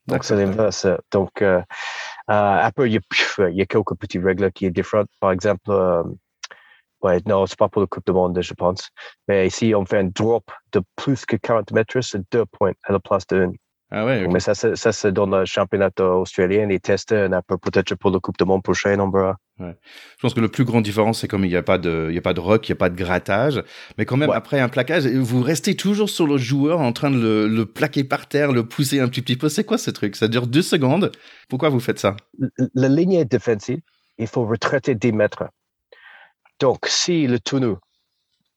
Donc c'est l'inverse. Donc euh, après, il y, a, il y a quelques petites règles qui sont différentes. Par exemple, Ouais, non, c'est pas pour le Coupe du Monde, je pense. Mais ici, on fait un drop de plus que 40 mètres, c'est deux points à la place de 1. Ah ouais, okay. Mais ça, ça c'est dans le championnat australien, les tests, on a peut-être pour le Coupe du Monde prochain, on verra. Ouais. Je pense que le plus grand différence, c'est comme il n'y a pas de, il y a pas de rock, il n'y a pas de grattage, mais quand même ouais. après un plaquage, vous restez toujours sur le joueur en train de le, le plaquer par terre, le pousser un petit, petit peu. C'est quoi ce truc? Ça dure deux secondes? Pourquoi vous faites ça? La ligne défensive, il faut retraiter 10 mètres. Donc, si le tonneau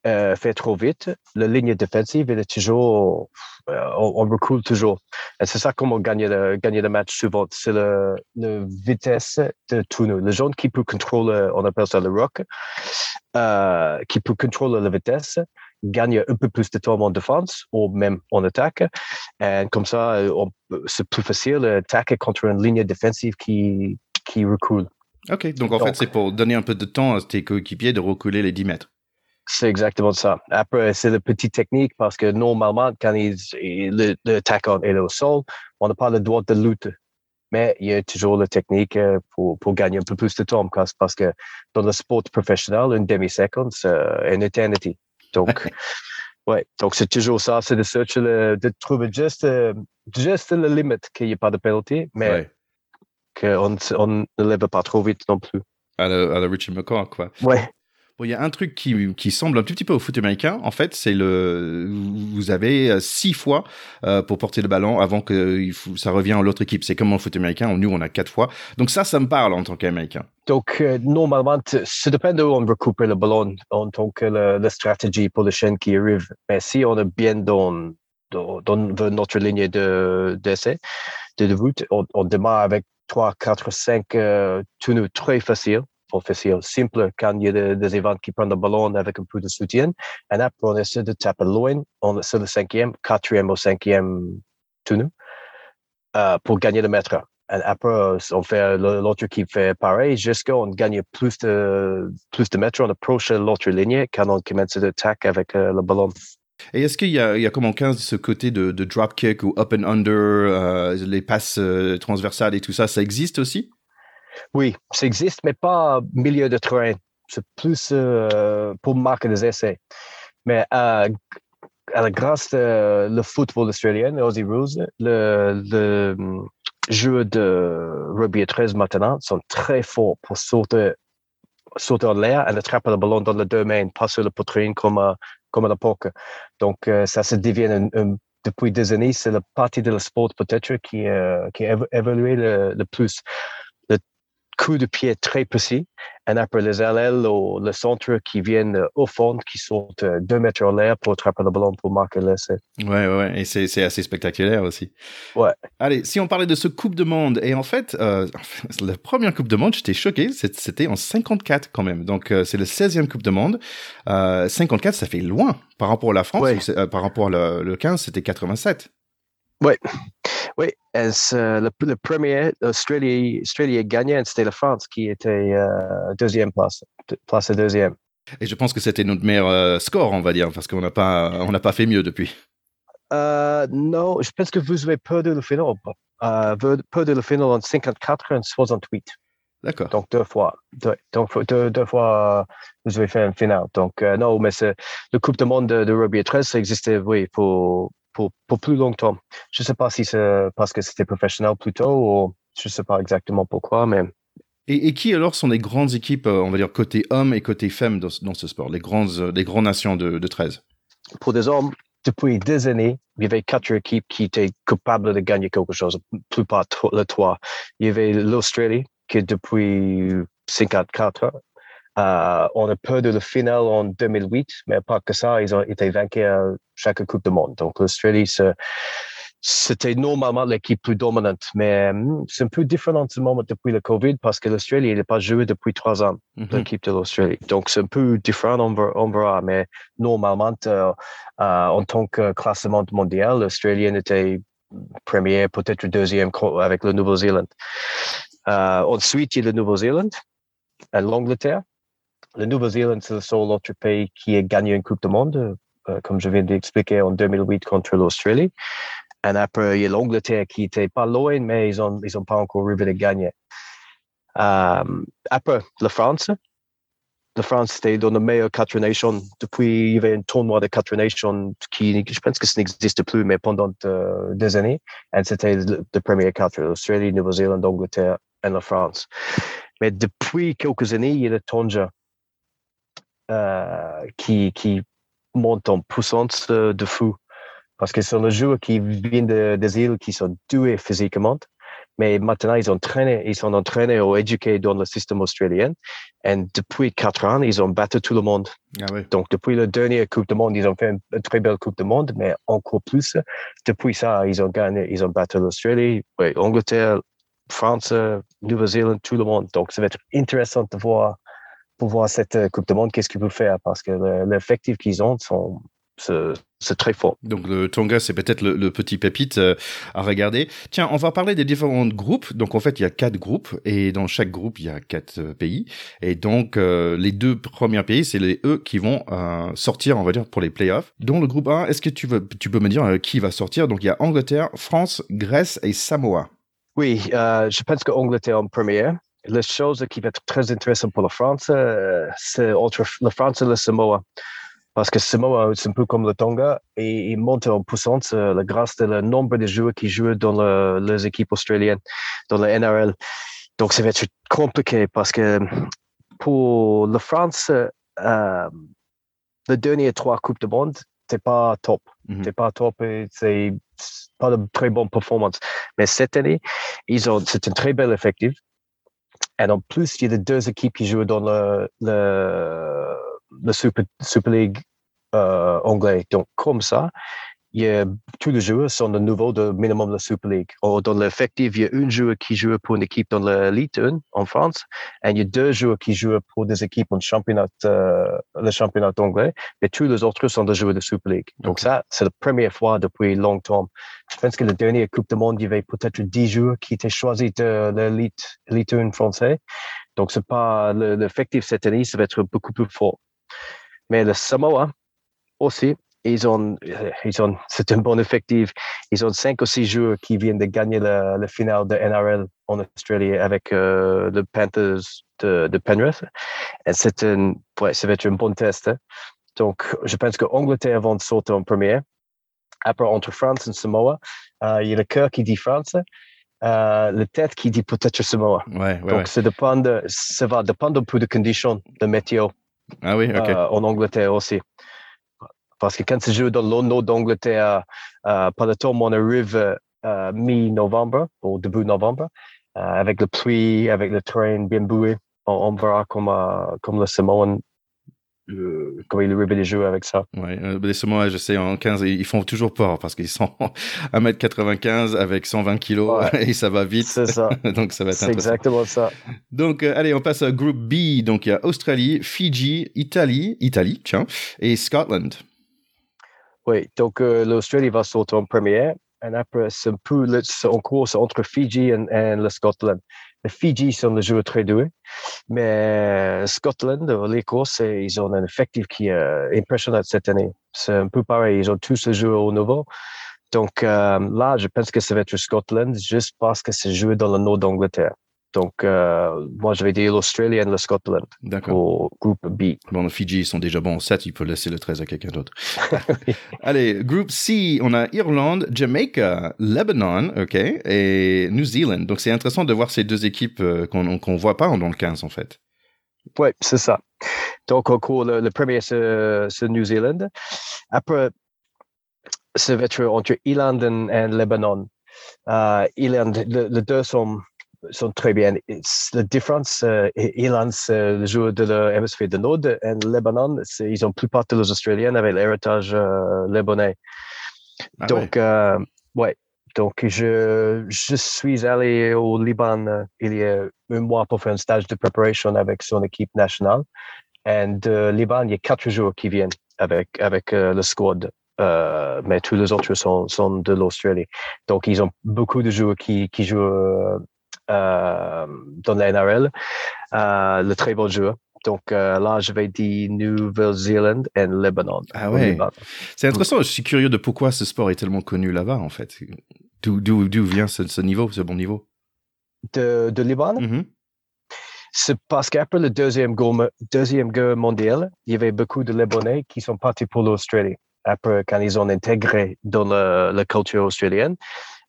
euh, fait trop vite, la ligne défensive, est toujours, euh, on, on, recule toujours. Et c'est ça comment gagner le, gagner le match souvent. C'est la vitesse de tonneau. Le jaune qui peut contrôler, on appelle ça le rock, euh, qui peut contrôler la vitesse, gagne un peu plus de temps en défense ou même en attaque. Et comme ça, c'est plus facile d'attaquer contre une ligne défensive qui, qui recule. Ok, donc en donc, fait, c'est pour donner un peu de temps à tes coéquipiers de reculer les 10 mètres. C'est exactement ça. Après, c'est la petite technique parce que normalement, quand l'attaquant est au sol, on n'a pas le droit de lutte. Mais il y a toujours la technique euh, pour, pour gagner un peu plus de temps parce que dans le sport professionnel, une demi-seconde, c'est une éternité. Donc, <laughs> ouais, donc c'est toujours ça, c'est de chercher, le, de trouver juste, euh, juste la limite qu'il n'y ait pas de pénalité, mais ouais qu'on on ne lève pas trop vite non plus. À la, à la Richie McCaw, quoi. Ouais. Bon, il y a un truc qui, qui semble un tout petit peu au foot américain. En fait, c'est le, vous avez six fois euh, pour porter le ballon avant que ça revient à l'autre équipe. C'est comme en foot américain. Nous, on a quatre fois. Donc ça, ça me parle en tant qu'américain. Donc euh, normalement, ça dépend de où on récupère le ballon en tant que la, la stratégie pour le chaîne qui arrive. Mais si on est bien dans dans, notre ligne de d'essai, de, de route, on, on démarre avec 3, 4, 5 euh, tournois très faciles, pour facile, simple quand il y a des, des événements qui prennent le ballon avec un peu de soutien. Et après, on essaie de taper loin, on le cinquième, quatrième ou cinquième tournoi euh, pour gagner le mètre. Et après, on fait l'autre équipe fait pareil jusqu'à on gagne plus de plus de mètres, on approche l'autre ligne quand on commence l'attaque avec euh, le ballon. Et est-ce qu'il y a, il y a comme en 15 ce côté de, de drop kick ou up and under, euh, les passes euh, transversales et tout ça, ça existe aussi? Oui, ça existe, mais pas milieu de terrain. C'est plus euh, pour marquer des essais. Mais à la grâce le football australien, les Aussie Rules, le, jeu de rugby à 13 maintenant sont très forts pour sauter sauter en l'air et attraper le ballon dans le domaine, pas sur la poitrine comme, comme à l'époque. Donc, euh, ça se devient un, un, depuis des années, c'est la partie de le sport peut-être qui, euh, qui a le, le plus coup de pied très précis. Et après les LL ou le centre qui viennent au fond, qui sont euh, deux mètres en l'air pour attraper le ballon pour marquer l'essai. Ouais, ouais, et c'est assez spectaculaire aussi. Ouais. Allez, si on parlait de ce Coupe de Monde, et en fait, euh, <laughs> la première Coupe de Monde, j'étais choqué, c'était en 54 quand même. Donc, euh, c'est le 16e Coupe de Monde. Euh, 54, ça fait loin par rapport à la France, Ouais. par rapport le, le 15, c'était 87. Oui, oui. Et c'est le, le premier, Australie, Australie a gagné, et c'était la France qui était euh, deuxième place, place deuxième. Et je pense que c'était notre meilleur euh, score, on va dire, parce qu'on n'a pas, on n'a pas fait mieux depuis. Euh, non, je pense que vous avez perdu le final. Euh, vous avez perdu le final en 54 et en 68. D'accord. Donc deux fois. Deux, donc deux, deux fois, euh, vous avez fait un final. Donc euh, non, mais c'est le Coupe du Monde de, de rugby à 13, ça existait, oui, pour, pour, pour plus longtemps. Je ne sais pas si c'est parce que c'était professionnel plus tôt ou je ne sais pas exactement pourquoi, mais Et, et qui alors sont les grandes équipes, euh, on va dire côté homme et côté femme dans, ce- dans ce sport, les grandes, euh, les grandes nations de, de 13 pour des hommes, depuis des années, il y avait quatre équipes qui étaient capables de gagner quelque chose, la plupart tro- les trois. Il y avait l'Australie, qui depuis 54, euh, on a perdu le final en 2008, mais pas que ça, ils ont été vaincus à chaque Coupe du Monde. Donc l'Australie, c'était normalement l'équipe plus dominante, mais hum, c'est un peu différent en ce moment depuis le Covid parce que l'Australie n'a pas joué depuis trois ans Mhm. l'équipe de l'Australie. Donc, c'est un peu différent, on verra, on verra. mais normalement, euh, euh, en tant que classement mondial, l'Australien était premier, peut-être deuxième avec le Nouvelle-Zélande. Euh, ensuite, il y a le Nouvelle-Zélande et l'Angleterre. Le Nouvelle-Zélande, c'est le seul autre pays qui a gagné une Coupe du Monde, euh, comme je viens d'expliquer, en 2008 contre l'Australie. Et après, il y a l'Angleterre qui était pas loin, mais ils ont, ils ont pas encore arrivé à gagner. Euh, après, la France. La France était dans le meilleur quatre nations. Depuis, il y avait un tournoi de quatre nations qui, je pense que ça n'existe plus, mais pendant euh, des années. Et c'était le, le premier quatre, l'Australie, Nouvelle-Zélande, Angleterre et la France. Mais depuis quelques années, il y a le Tonga euh, qui, qui monte en puissance de fou. Parce que ce sont les joueurs qui viennent de- des îles qui sont doués physiquement. Mais maintenant, ils, ont traîné, ils sont entraînés ou éduqués dans le système australien. Et depuis quatre ans, ils ont battu tout le monde. Ah. Donc, depuis la dernière Coupe du Monde, ils ont fait une, très belle Coupe du Monde, mais encore plus, depuis ça, ils ont gagné, ils ont battu l'Australie, Angleterre, France, Nouvelle-Zélande, tout le monde. Donc, ça va être intéressant de voir, pour voir cette euh, Coupe du Monde, qu'est-ce qu'ils peuvent faire, parce que le- l'effectif qu'ils ont, sont, c'est très fort. Donc le Tonga, c'est peut-être le, le petit pépite euh, à regarder. Tiens, on va parler des différents groupes. Donc en fait, il y a quatre groupes et dans chaque groupe, il y a quatre euh, pays. Et donc euh, les deux premiers pays, c'est les eux qui vont sortir, on va dire, pour les playoffs. Dans le groupe 1, est-ce que tu, veux, tu peux me dire qui va sortir? Donc il y a Angleterre, France, Grèce et Samoa. Oui, je pense qu'Angleterre en première. La chose qui va être très intéressante pour la France, euh, c'est entre la France et le Samoa. Parce que Samoa, c'est un peu comme le Tonga, et il monte en puissance euh, la grâce de le nombre de joueurs qui jouent dans le- les équipes australiennes, dans la NRL. Donc, ça va être compliqué parce que pour la France, euh, le dernier trois Coupes du Monde, c'est pas top. Mhm. C'est pas top et c'est pas de très bonne performance. Mais cette année, ils ont, c'est un très bel effectif. Et en plus, il y a deux équipes qui jouent dans le, Super League euh, anglais. Donc, comme ça, il y a, tous les joueurs sont de nouveau de minimum de Super League. Or, dans l'effectif, il y a un joueur qui joue pour une équipe dans l'Elite 1 en France, et il y a deux joueurs qui jouent pour des équipes en championnat, euh, le championnat anglais, et tous les autres sont des joueurs de Super League. Donc, ça, c'est la première fois depuis longtemps. Je pense que la dernière Coupe du Monde, il y avait peut-être 10 joueurs qui étaient choisis de l'élite, élite 1 français. Donc, c'est pas, le- l'effectif cette année, ça va être beaucoup plus fort. Mais le Samoa aussi, ils ont, euh, ils ont, c'est un bon effectif. Ils ont cinq ou six joueurs qui viennent de gagner la, finale de NRL en Australie avec euh, le Panthers de, de Penrith. Et c'est un, ouais, ça va être un bon test. hein. Donc, je pense que Angleterre vont sauter en première. Après, entre France et Samoa, euh, il y a le cœur qui dit France, euh, le tête qui dit peut-être Samoa. Ouais, ouais, Donc, ça, dépend de, ça va dépendre un peu des conditions de météo Ah oui, en Angleterre aussi. Parce que quand tu joues dans le nord d'Angleterre, euh, par le temps on arrive euh, mi-novembre, au début novembre, euh, avec le pluie, avec le train bien boué, on, on verra comme, comme le Samoan euh, comment il arrive les jeux avec ça. Ouais, euh, les Samoa, je sais, en 15, ils font toujours peur parce qu'ils sont <laughs> 1m95 avec 120 kilos Ouais. <laughs> et ça va vite. C'est ça. <laughs> donc ça va être C'est exactement ça. Donc, euh, allez, on passe à groupe B. Donc, il y a Australie, Fidji, Italie, Italie, tiens, et Scotland. Oui, donc euh, l'Australie va sauter en première. Et après, c'est un peu en course entre Fiji et, le Scotland. Les Fiji sont des joueurs très doués, mais Scotland, euh, l'Écosse, euh, ils ont un effectif qui est euh, impressionnant cette année. C'est un peu pareil, ils ont tous les joueurs au niveau. Donc euh, là, je pense que ça va être Scotland juste parce que c'est joué dans le nord d'Angleterre. Donc, euh, moi, je vais dire l'Australie et le Scotland au groupe B. Bon, les Fidji ils sont déjà bons en 7, il peut laisser le 13 à quelqu'un d'autre. <laughs> Allez, groupe C, on a Irlande, Jamaica, Lebanon, ok, et New Zealand. Donc, c'est intéressant de voir ces deux équipes euh, qu'on qu'on voit pas dans le 15, en fait. Oui, c'est ça. Donc, au cours, le, le premier, c'est New Zealand. Après, ça va être entre Irlande et, Lebanon. Euh, Irlande, le- les deux sont, sont très bien. It's- La différence, euh, Irlande, c'est le joueur de l'hémisphère du Nord, et Lebanon, ils ont plus part de les Australiens avec l'héritage euh, libanais. Ah Donc, euh, ouais. Donc, je, je suis allé au Liban euh, il y a un mois pour faire un stage de préparation avec son équipe nationale. Et de Liban, il y a quatre joueurs qui viennent avec, avec euh, le squad. Euh, mais tous les autres sont, sont de l'Australie. Donc, ils ont beaucoup de joueurs qui, qui jouent euh, euh, dans la NRL. Euh, le très bon joueur. Donc, euh, là, je vais dire Nouvelle-Zélande et Lebanon. Ah ouais. C'est intéressant, je suis curieux de pourquoi ce sport est tellement connu là-bas, en fait. D'où vient ce, ce niveau, ce bon niveau? De, de Liban, Mhm. c'est parce qu'après la deuxième guerre, deuxième guerre mondiale, il y avait beaucoup de Libanais qui sont partis pour l'Australie. Après, quand ils ont intégré dans le- la culture australienne,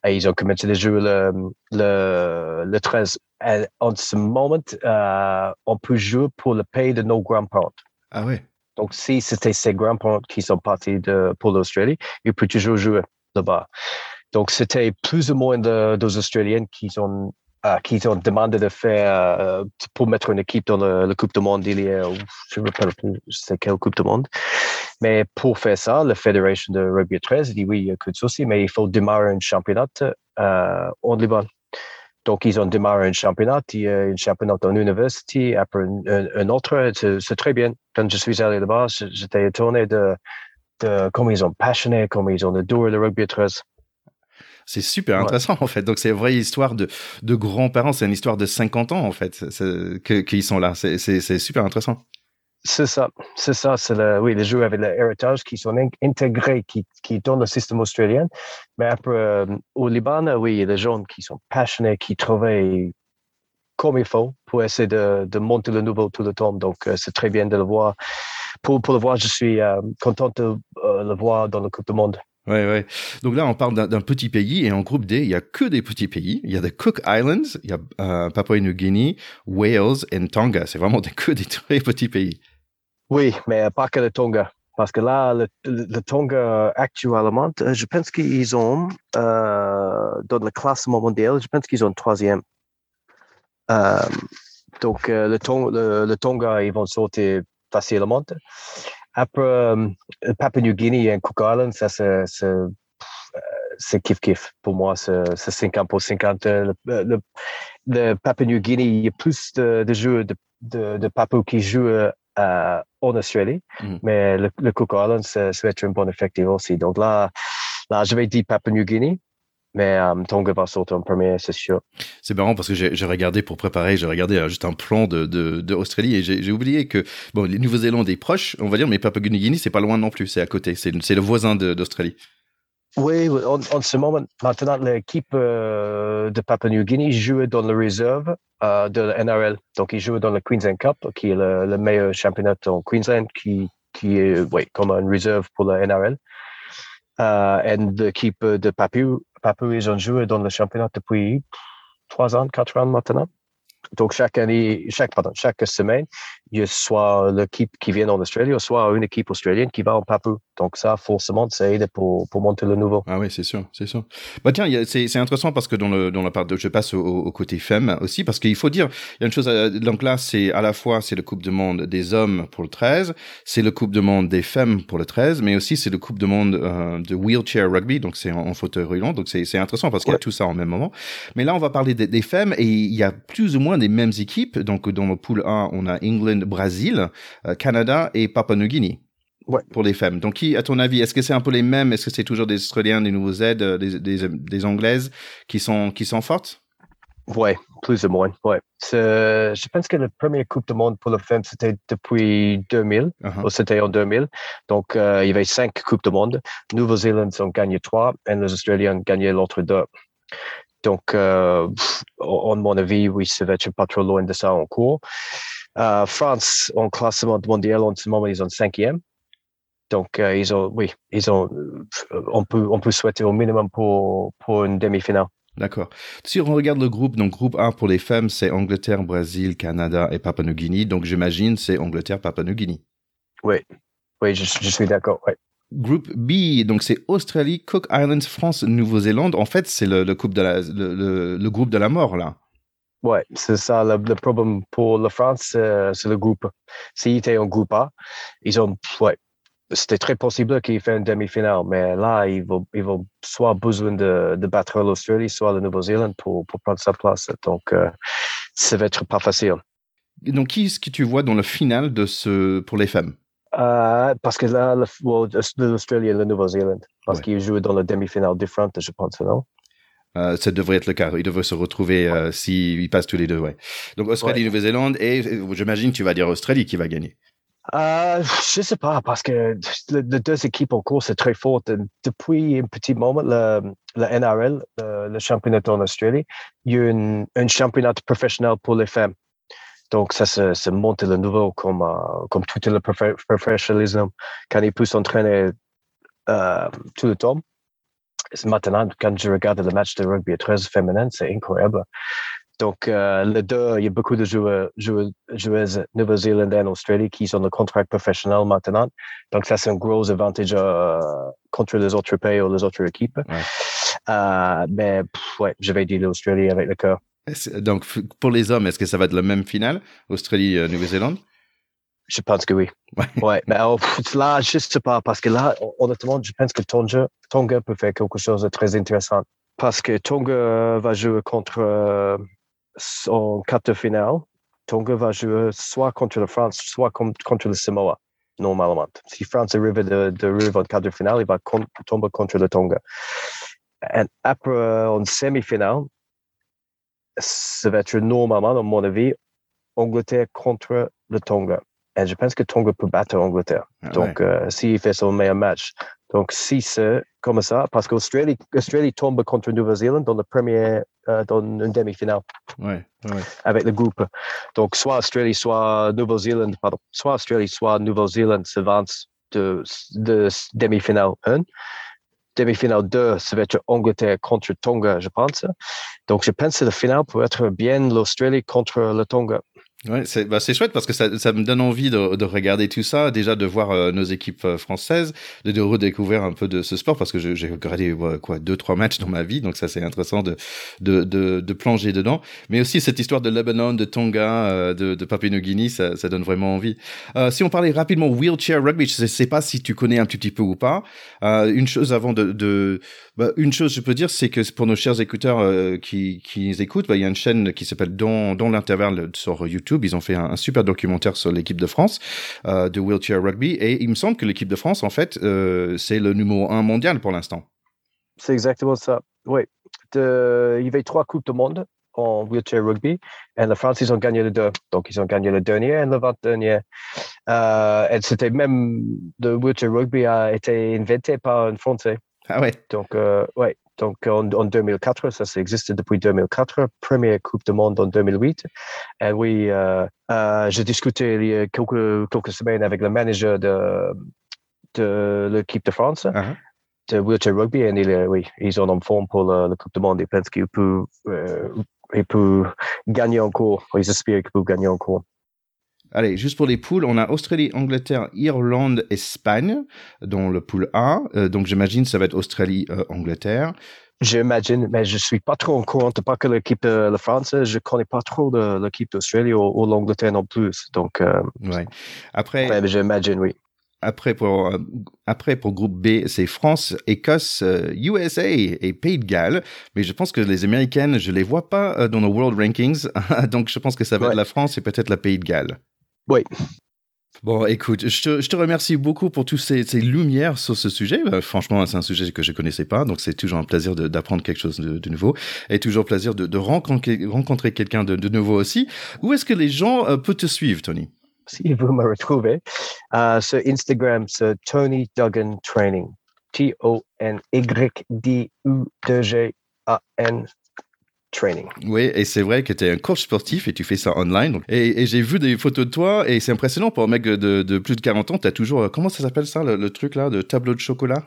et ils ont commencé à jouer le, le, le 13. Et en ce moment, euh, on peut jouer pour le pays de nos grands-parents. Ah ouais. Donc, si c'était ses grands-parents qui sont partis de, pour l'Australie, ils peuvent toujours jouer là-bas. Donc, c'était plus ou moins de, des Australiens qui ont, euh, qui ont demandé de faire euh, pour mettre une équipe dans le, la Coupe du Monde. Il y a, je ne me rappelle plus c'est quelle Coupe du Monde. Mais pour faire ça, la Fédération de rugby à 13 dit oui, il y a que de souci, mais il faut démarrer un championnat euh, en Liban. Donc, ils ont démarré un championnat, il y a un championnat en université, après un, un- un autre, c'est très bien. Quand je suis allé là-bas, j'étais étonné de, de comment ils ont passionné, comment ils ont adoré le rugby à 13. C'est super Ouais. intéressant, en fait. Donc, c'est une vraie histoire de, de grands-parents. C'est une histoire de 50 ans, en fait, qu'ils sont là. C'est super intéressant. C'est ça, c'est ça, c'est le, oui, les joueurs avec l'héritage qui sont in- intégrés, qui, qui dans le système australien. Mais après, euh, au Liban, euh, oui, il y a des gens qui sont passionnés, qui travaillent comme il faut pour essayer de, de monter le niveau tout le temps. Donc, euh, c'est très bien de le voir. Pour, pour le voir, je suis euh, content de euh, le voir dans la Coupe du Monde. Ouais, ouais. Donc là, on parle d'un petit pays et en groupe D, il y a que des petits pays. Il y a des Cook Islands, il y a euh, Guinea, Wales et Tonga. C'est vraiment <laughs> que des très petits pays. Oui, mais pas que le Tonga. Parce que là, le, Tonga actuellement, euh, je pense qu'ils ont, euh, dans le classement mondial, je pense qu'ils ont troisième. Euh, donc, le, Tong- le, le Tonga, ils vont sauter facilement. Après, euh, le Papua New Guinea et Cook Islands, ça, c'est, euh, kiff-kiff. Pour moi, c'est, c'est 50 pour 50. Le, le, le Papua New Guinea, il y a plus de, de joueurs de, de, de Papou qui jouent euh, en Australie, Mhm. mais le, le Cook Islands, ça, ça va être un bon effectif aussi. Donc là, là je vais dire Papua New Guinea, mais euh, Tonga va sauter en premier, c'est sûr. C'est marrant parce que j'ai regardé pour préparer, j'ai regardé euh, juste un plan de, de, de Australie et j'ai oublié que bon, les Nouvelle-Zélande est proche, on va dire, mais Papua-New Guinea, c'est pas loin non plus, c'est à côté, c'est le voisin d'Australie. Oui, en, en ce moment, maintenant, l'équipe euh, de Papua New Guinea joue dans le réserve euh, de la NRL. Donc, ils jouent dans le Queensland Cup, qui est le, le meilleur championnat en Queensland, qui, qui est oui, comme une réserve pour la NRL. Et l'équipe de Papou, Papou, ils ont joué dans le championnat depuis trois ans, quatre ans maintenant. Donc, chaque année, chaque, pardon, chaque semaine, il y a soit l'équipe qui vient en Australie, soit une équipe australienne qui va en Papou. Donc ça, forcément, ça aide pour, pour monter le nouveau. Ah oui, c'est sûr, c'est sûr. Bah tiens, c'est intéressant parce que dans, le, dans la part de, je passe au, au côté femme aussi, parce qu'il faut dire, il y a une chose, donc là, c'est à la fois, c'est le Coupe de Monde des hommes pour le 13, c'est le Coupe de Monde des femmes pour le 13, mais aussi c'est le Coupe de Monde euh, de wheelchair rugby, donc c'est en, fauteuil roulant, donc c'est intéressant parce qu'il y a tout ça en même moment. Mais là, on va parler des, des femmes et il y a plus ou moins des mêmes équipes. Donc dans le pool 1, on a England, Brésil, euh, Canada et Papua New Guinea ouais. pour les femmes. Donc, qui, à ton avis, est-ce que c'est un peu les mêmes? Est-ce que c'est toujours des Australiens, des Nouveaux aides, euh, des, des, des, Anglaises qui sont, qui sont fortes? Ouais, plus ou moins. Ouais. Je pense que la première Coupe du Monde pour les femmes, c'était depuis 2000. Uh -huh. C'était en 2000. Donc, euh, il y avait cinq Coupes du Monde. Nouvelle-Zélande ont gagné trois et les Australiens ont gagné l'autre deux. Donc, euh, en mon avis, oui, ça va être pas trop loin de ça en cours. Euh, France, en classement mondial, en ce moment, ils sont cinquième. Donc, euh, ils ont, oui, ils ont, euh, on peut, on peut souhaiter au minimum pour, pour une demi-finale. D'accord. Si on regarde le groupe, donc groupe 1 pour les femmes, c'est Angleterre, Brésil, Canada et Papua New Guinea. Donc, j'imagine c'est Angleterre, Papua New Guinea. Oui, oui, je, je suis d'accord. Ouais. Groupe B, donc c'est Australie, Cook Islands, France, Nouvelle-Zélande. En fait, c'est le, le, groupe de la mort, là. Ouais, c'est ça. Le, le, problème pour la France, euh, c'est le groupe. S'ils étaient en groupe A, ils ont, ouais, c'était très possible qu'ils fassent une demi-finale, mais là, ils vont, ils vont soit besoin de, de battre l'Australie, soit la Nouvelle-Zélande pour, pour prendre sa place. Donc, euh, ça va être pas facile. Donc, qui est-ce que tu vois dans le final de ce, pour les femmes? Euh, parce que là, l'Australie et la Nouvelle-Zélande, parce ouais. qu'ils jouent dans la demi-finale différente, je pense, non? Euh, ça devrait être le cas. Ils devraient se retrouver euh, s'ils passent tous les deux, ouais. Donc Australie, ouais. Nouvelle-Zélande et j'imagine tu vas dire Australie qui va gagner. Euh, je sais pas parce que les le deux équipes en cours c'est très fort. Depuis un petit moment, le, le NRL, le, le, championnat en Australie, il y a un, un championnat professionnel pour les femmes. Donc, ça se, se monte le nouveau comme, uh, comme tout le professionnalisme quand ils peuvent s'entraîner uh, tout le temps. Maintenant, quand je regarde le match de rugby à 13 féminin, c'est incroyable. Donc, euh, les deux, il y a beaucoup de joueurs, joueurs, joueuses Nouvelle-Zélande et Australie qui ont le contrat professionnel maintenant. Donc, ça, c'est un gros avantage euh, contre les autres pays ou les autres équipes. Ouais. Euh, mais, pff, ouais, je vais dire l'Australie avec le cœur. Donc, pour les hommes, est-ce que ça va être la même finale, Australie-Nouvelle-Zélande Je pense que oui. Ouais. ouais mais oh, là, je sais pas, parce que là, honnêtement, je pense que Tonga, Tonga peut faire quelque chose de très intéressant. Parce que Tonga va jouer contre, euh, en quart de finale, Tonga va jouer soit contre la France, soit contre le Samoa, normalement. Si France arrive de, de arrive en quart de finale, il va tomber contre le Tonga. Et après, en demi-finale, ça va être normalement, à mon avis, Angleterre contre le Tonga. Et je pense que Tonga peut battre Angleterre. Ah Donc, ouais. euh, s'il fait son meilleur match. Donc, si c'est comme ça, parce qu'Australie Australie tombe contre Nouvelle-Zélande dans le premier, euh, dans une demi-finale. Ouais, ouais. Avec le groupe. Donc, soit Australie, soit Nouvelle-Zélande, pardon, soit Australie, soit Nouvelle-Zélande s'avance de, de demi-finale 1 demi-finale 2, ça va être Angleterre contre Tonga, je pense. Donc, je pense que la finale peut être bien l'Australie contre le Tonga. Ouais, c'est bah chouette parce que ça, ça me donne envie de, de regarder tout ça, déjà de voir euh, nos équipes euh, françaises, de, de, redécouvrir un peu de ce sport parce que j'ai regardé quoi deux trois matchs dans ma vie, donc ça c'est intéressant de, de, de de plonger dedans. Mais aussi cette histoire de Lebanon, de Tonga, euh, de, de Papua-Nouvelle-Guinée, ça, ça donne vraiment envie. Euh, si on parlait rapidement wheelchair rugby, je sais, pas si tu connais un petit, petit peu ou pas. Une chose avant de, de bah, une chose je peux dire, c'est que pour nos chers écouteurs qui qui écoutent, bah, il y a une chaîne qui s'appelle Dans dans l'intervalle sur YouTube YouTube. Ils ont fait un, un super documentaire sur l'équipe de France euh, de wheelchair rugby. Et il me semble que l'équipe de France, en fait, euh, c'est le numéro un mondial pour l'instant. C'est exactement ça. Oui. De, il y avait trois Coupes du Monde en wheelchair rugby. Et la France, ils ont gagné les deux. Donc, ils ont gagné le dernier et le 21 euh, et c'était même, le wheelchair rugby a été inventé par un Français. Ah ouais. Donc, euh, ouais. Donc, en, en 2004, ça, ça existe depuis 2004. Première Coupe du Monde en 2008. Et oui, euh, euh, j'ai discuté il y a quelques, quelques semaines avec le manager de, de l'équipe de France, uh -huh. de wheelchair rugby. Et il, oui, ils sont en forme pour la, la Coupe du Monde. Ils pensent qu'ils peuvent, euh, ils peuvent gagner encore. Ils espèrent qu'ils peuvent gagner encore. Allez, juste pour les poules, on a Australie, Angleterre, Irlande, Espagne, dans le pool A. Euh, donc j'imagine ça va être Australie, euh, Angleterre. J'imagine, mais je suis pas trop en courant, pas que l'équipe de la France, je connais pas trop l'équipe d'Australie ou, ou l'Angleterre non plus. Donc, euh, Ouais. Après, j'imagine, oui. après pour euh, après pour groupe B, c'est France, Écosse, euh, USA et Pays de Galles. Mais je pense que les Américaines, je les vois pas euh, dans nos World Rankings. <laughs> donc je pense que ça va Ouais. être la France et peut-être la Pays de Galles. Oui. Bon, écoute, je te, je te remercie beaucoup pour toutes ces, ces lumières sur ce sujet. Euh, franchement, c'est un sujet que je connaissais pas, donc c'est toujours un plaisir d'apprendre quelque chose de, de nouveau et toujours plaisir de, de rencontrer, rencontrer quelqu'un de, de nouveau aussi. Où est-ce que les gens euh, peuvent te suivre, Tony? Si vous me retrouvez euh, sur Instagram, c'est Tony Duggan Training. T-O-N-Y-D-U-G-A-N Training. Oui, et c'est vrai que tu es un coach sportif et tu fais ça online. donc- et et j'ai vu des photos de toi et c'est impressionnant pour un mec de, de plus de 40 ans. Tu as toujours, euh, comment ça s'appelle ça, le, le truc là, de tableau de chocolat?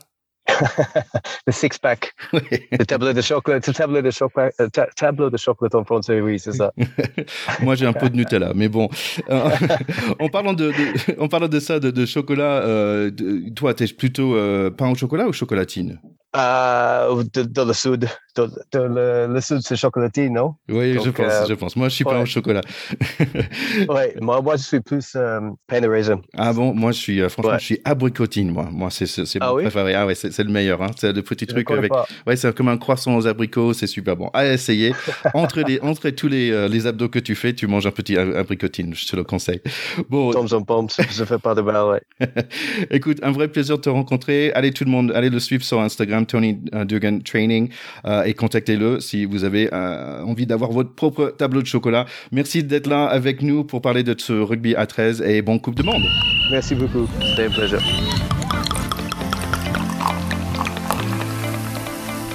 <laughs> Le six-pack, le tableau de chocolat, le tableau de chocolat, euh, ta- tableau de chocolat en français, oui, c'est ça. <laughs> Moi, j'ai un peu de Nutella, mais bon. Euh, <laughs> en parlant de, de- en parlant de ça, de, de chocolat, euh, de- toi, t'es plutôt euh, pain au chocolat ou chocolatine? Euh, de, dans le sud, dans, dans le, le sud, c'est chocolatine, non? Oui, je pense, euh, je pense. Moi, je suis ouais. au chocolat. <laughs> Oui, moi, moi, je suis plus euh, pain de raisin. ah bon, moi, je suis, euh, franchement, Ouais. je suis abricotine, moi. Moi, c'est Ah mon oui? préféré. Ah ouais, c'est le meilleur. Hein. C'est le petit Je truc avec. pas. Ouais, c'est comme un croissant aux abricots, c'est super bon. À essayer. <laughs> Entre, les, entre tous les, euh, les abdos que tu fais, tu manges un petit ab- abricotine, je te le conseille. Bon, Tom's en pommes, je fais pas de mal, ouais. <laughs> écoute, un vrai plaisir de te rencontrer. Allez tout le monde, allez le suivre sur Instagram, Tony euh, Dugan Training, euh, et contactez-le si vous avez euh, envie d'avoir votre propre tableau de chocolat. Merci d'être là avec nous pour parler de ce rugby à 13 et bon Coupe de Monde. Merci beaucoup. C'était un plaisir.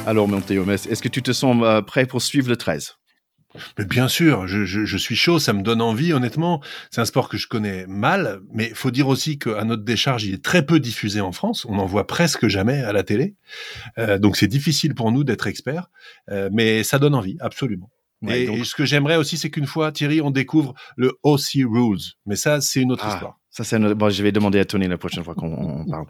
Alors, mon Théo Metz, est-ce que tu te sens prêt pour suivre le 13 Mais bien sûr, je, je, je suis chaud, ça me donne envie, honnêtement. C'est un sport que je connais mal, mais faut dire aussi qu'à notre décharge, il est très peu diffusé en France. On en voit presque jamais à la télé. Euh, donc c'est difficile pour nous d'être experts, euh, mais ça donne envie, absolument. Ouais, et, donc- et ce que j'aimerais aussi, c'est qu'une fois, Thierry, on découvre le OC Rules. Mais ça, c'est une autre Ah, histoire. Ça, c'est bon, je vais demander à Tony la prochaine fois qu'on on parle.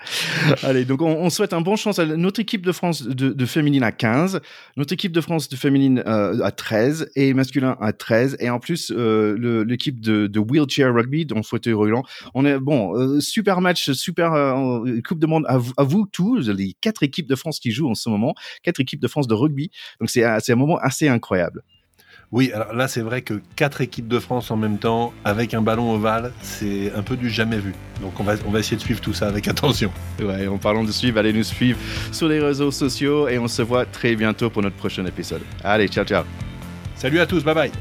Allez, donc on, on souhaite un bon chance à notre équipe de France de, de féminine à 15, notre équipe de France de féminine euh, à 13 et masculin à 13 et en plus euh, l'équipe de, de wheelchair rugby dans fauteuil roulant. On est bon, euh, super match, super euh, Coupe de Monde à, vous- à vous tous, les quatre équipes de France qui jouent en ce moment, quatre équipes de France de rugby. Donc c'est un moment assez incroyable. Oui, alors là, c'est vrai que quatre équipes de France en même temps, avec un ballon ovale, c'est un peu du jamais vu. Donc on va, on va essayer de suivre tout ça avec attention. Ouais, en parlant de suivre, allez nous suivre sur les réseaux sociaux et on se voit très bientôt pour notre prochain épisode. Allez, ciao ciao. Salut à tous, bye bye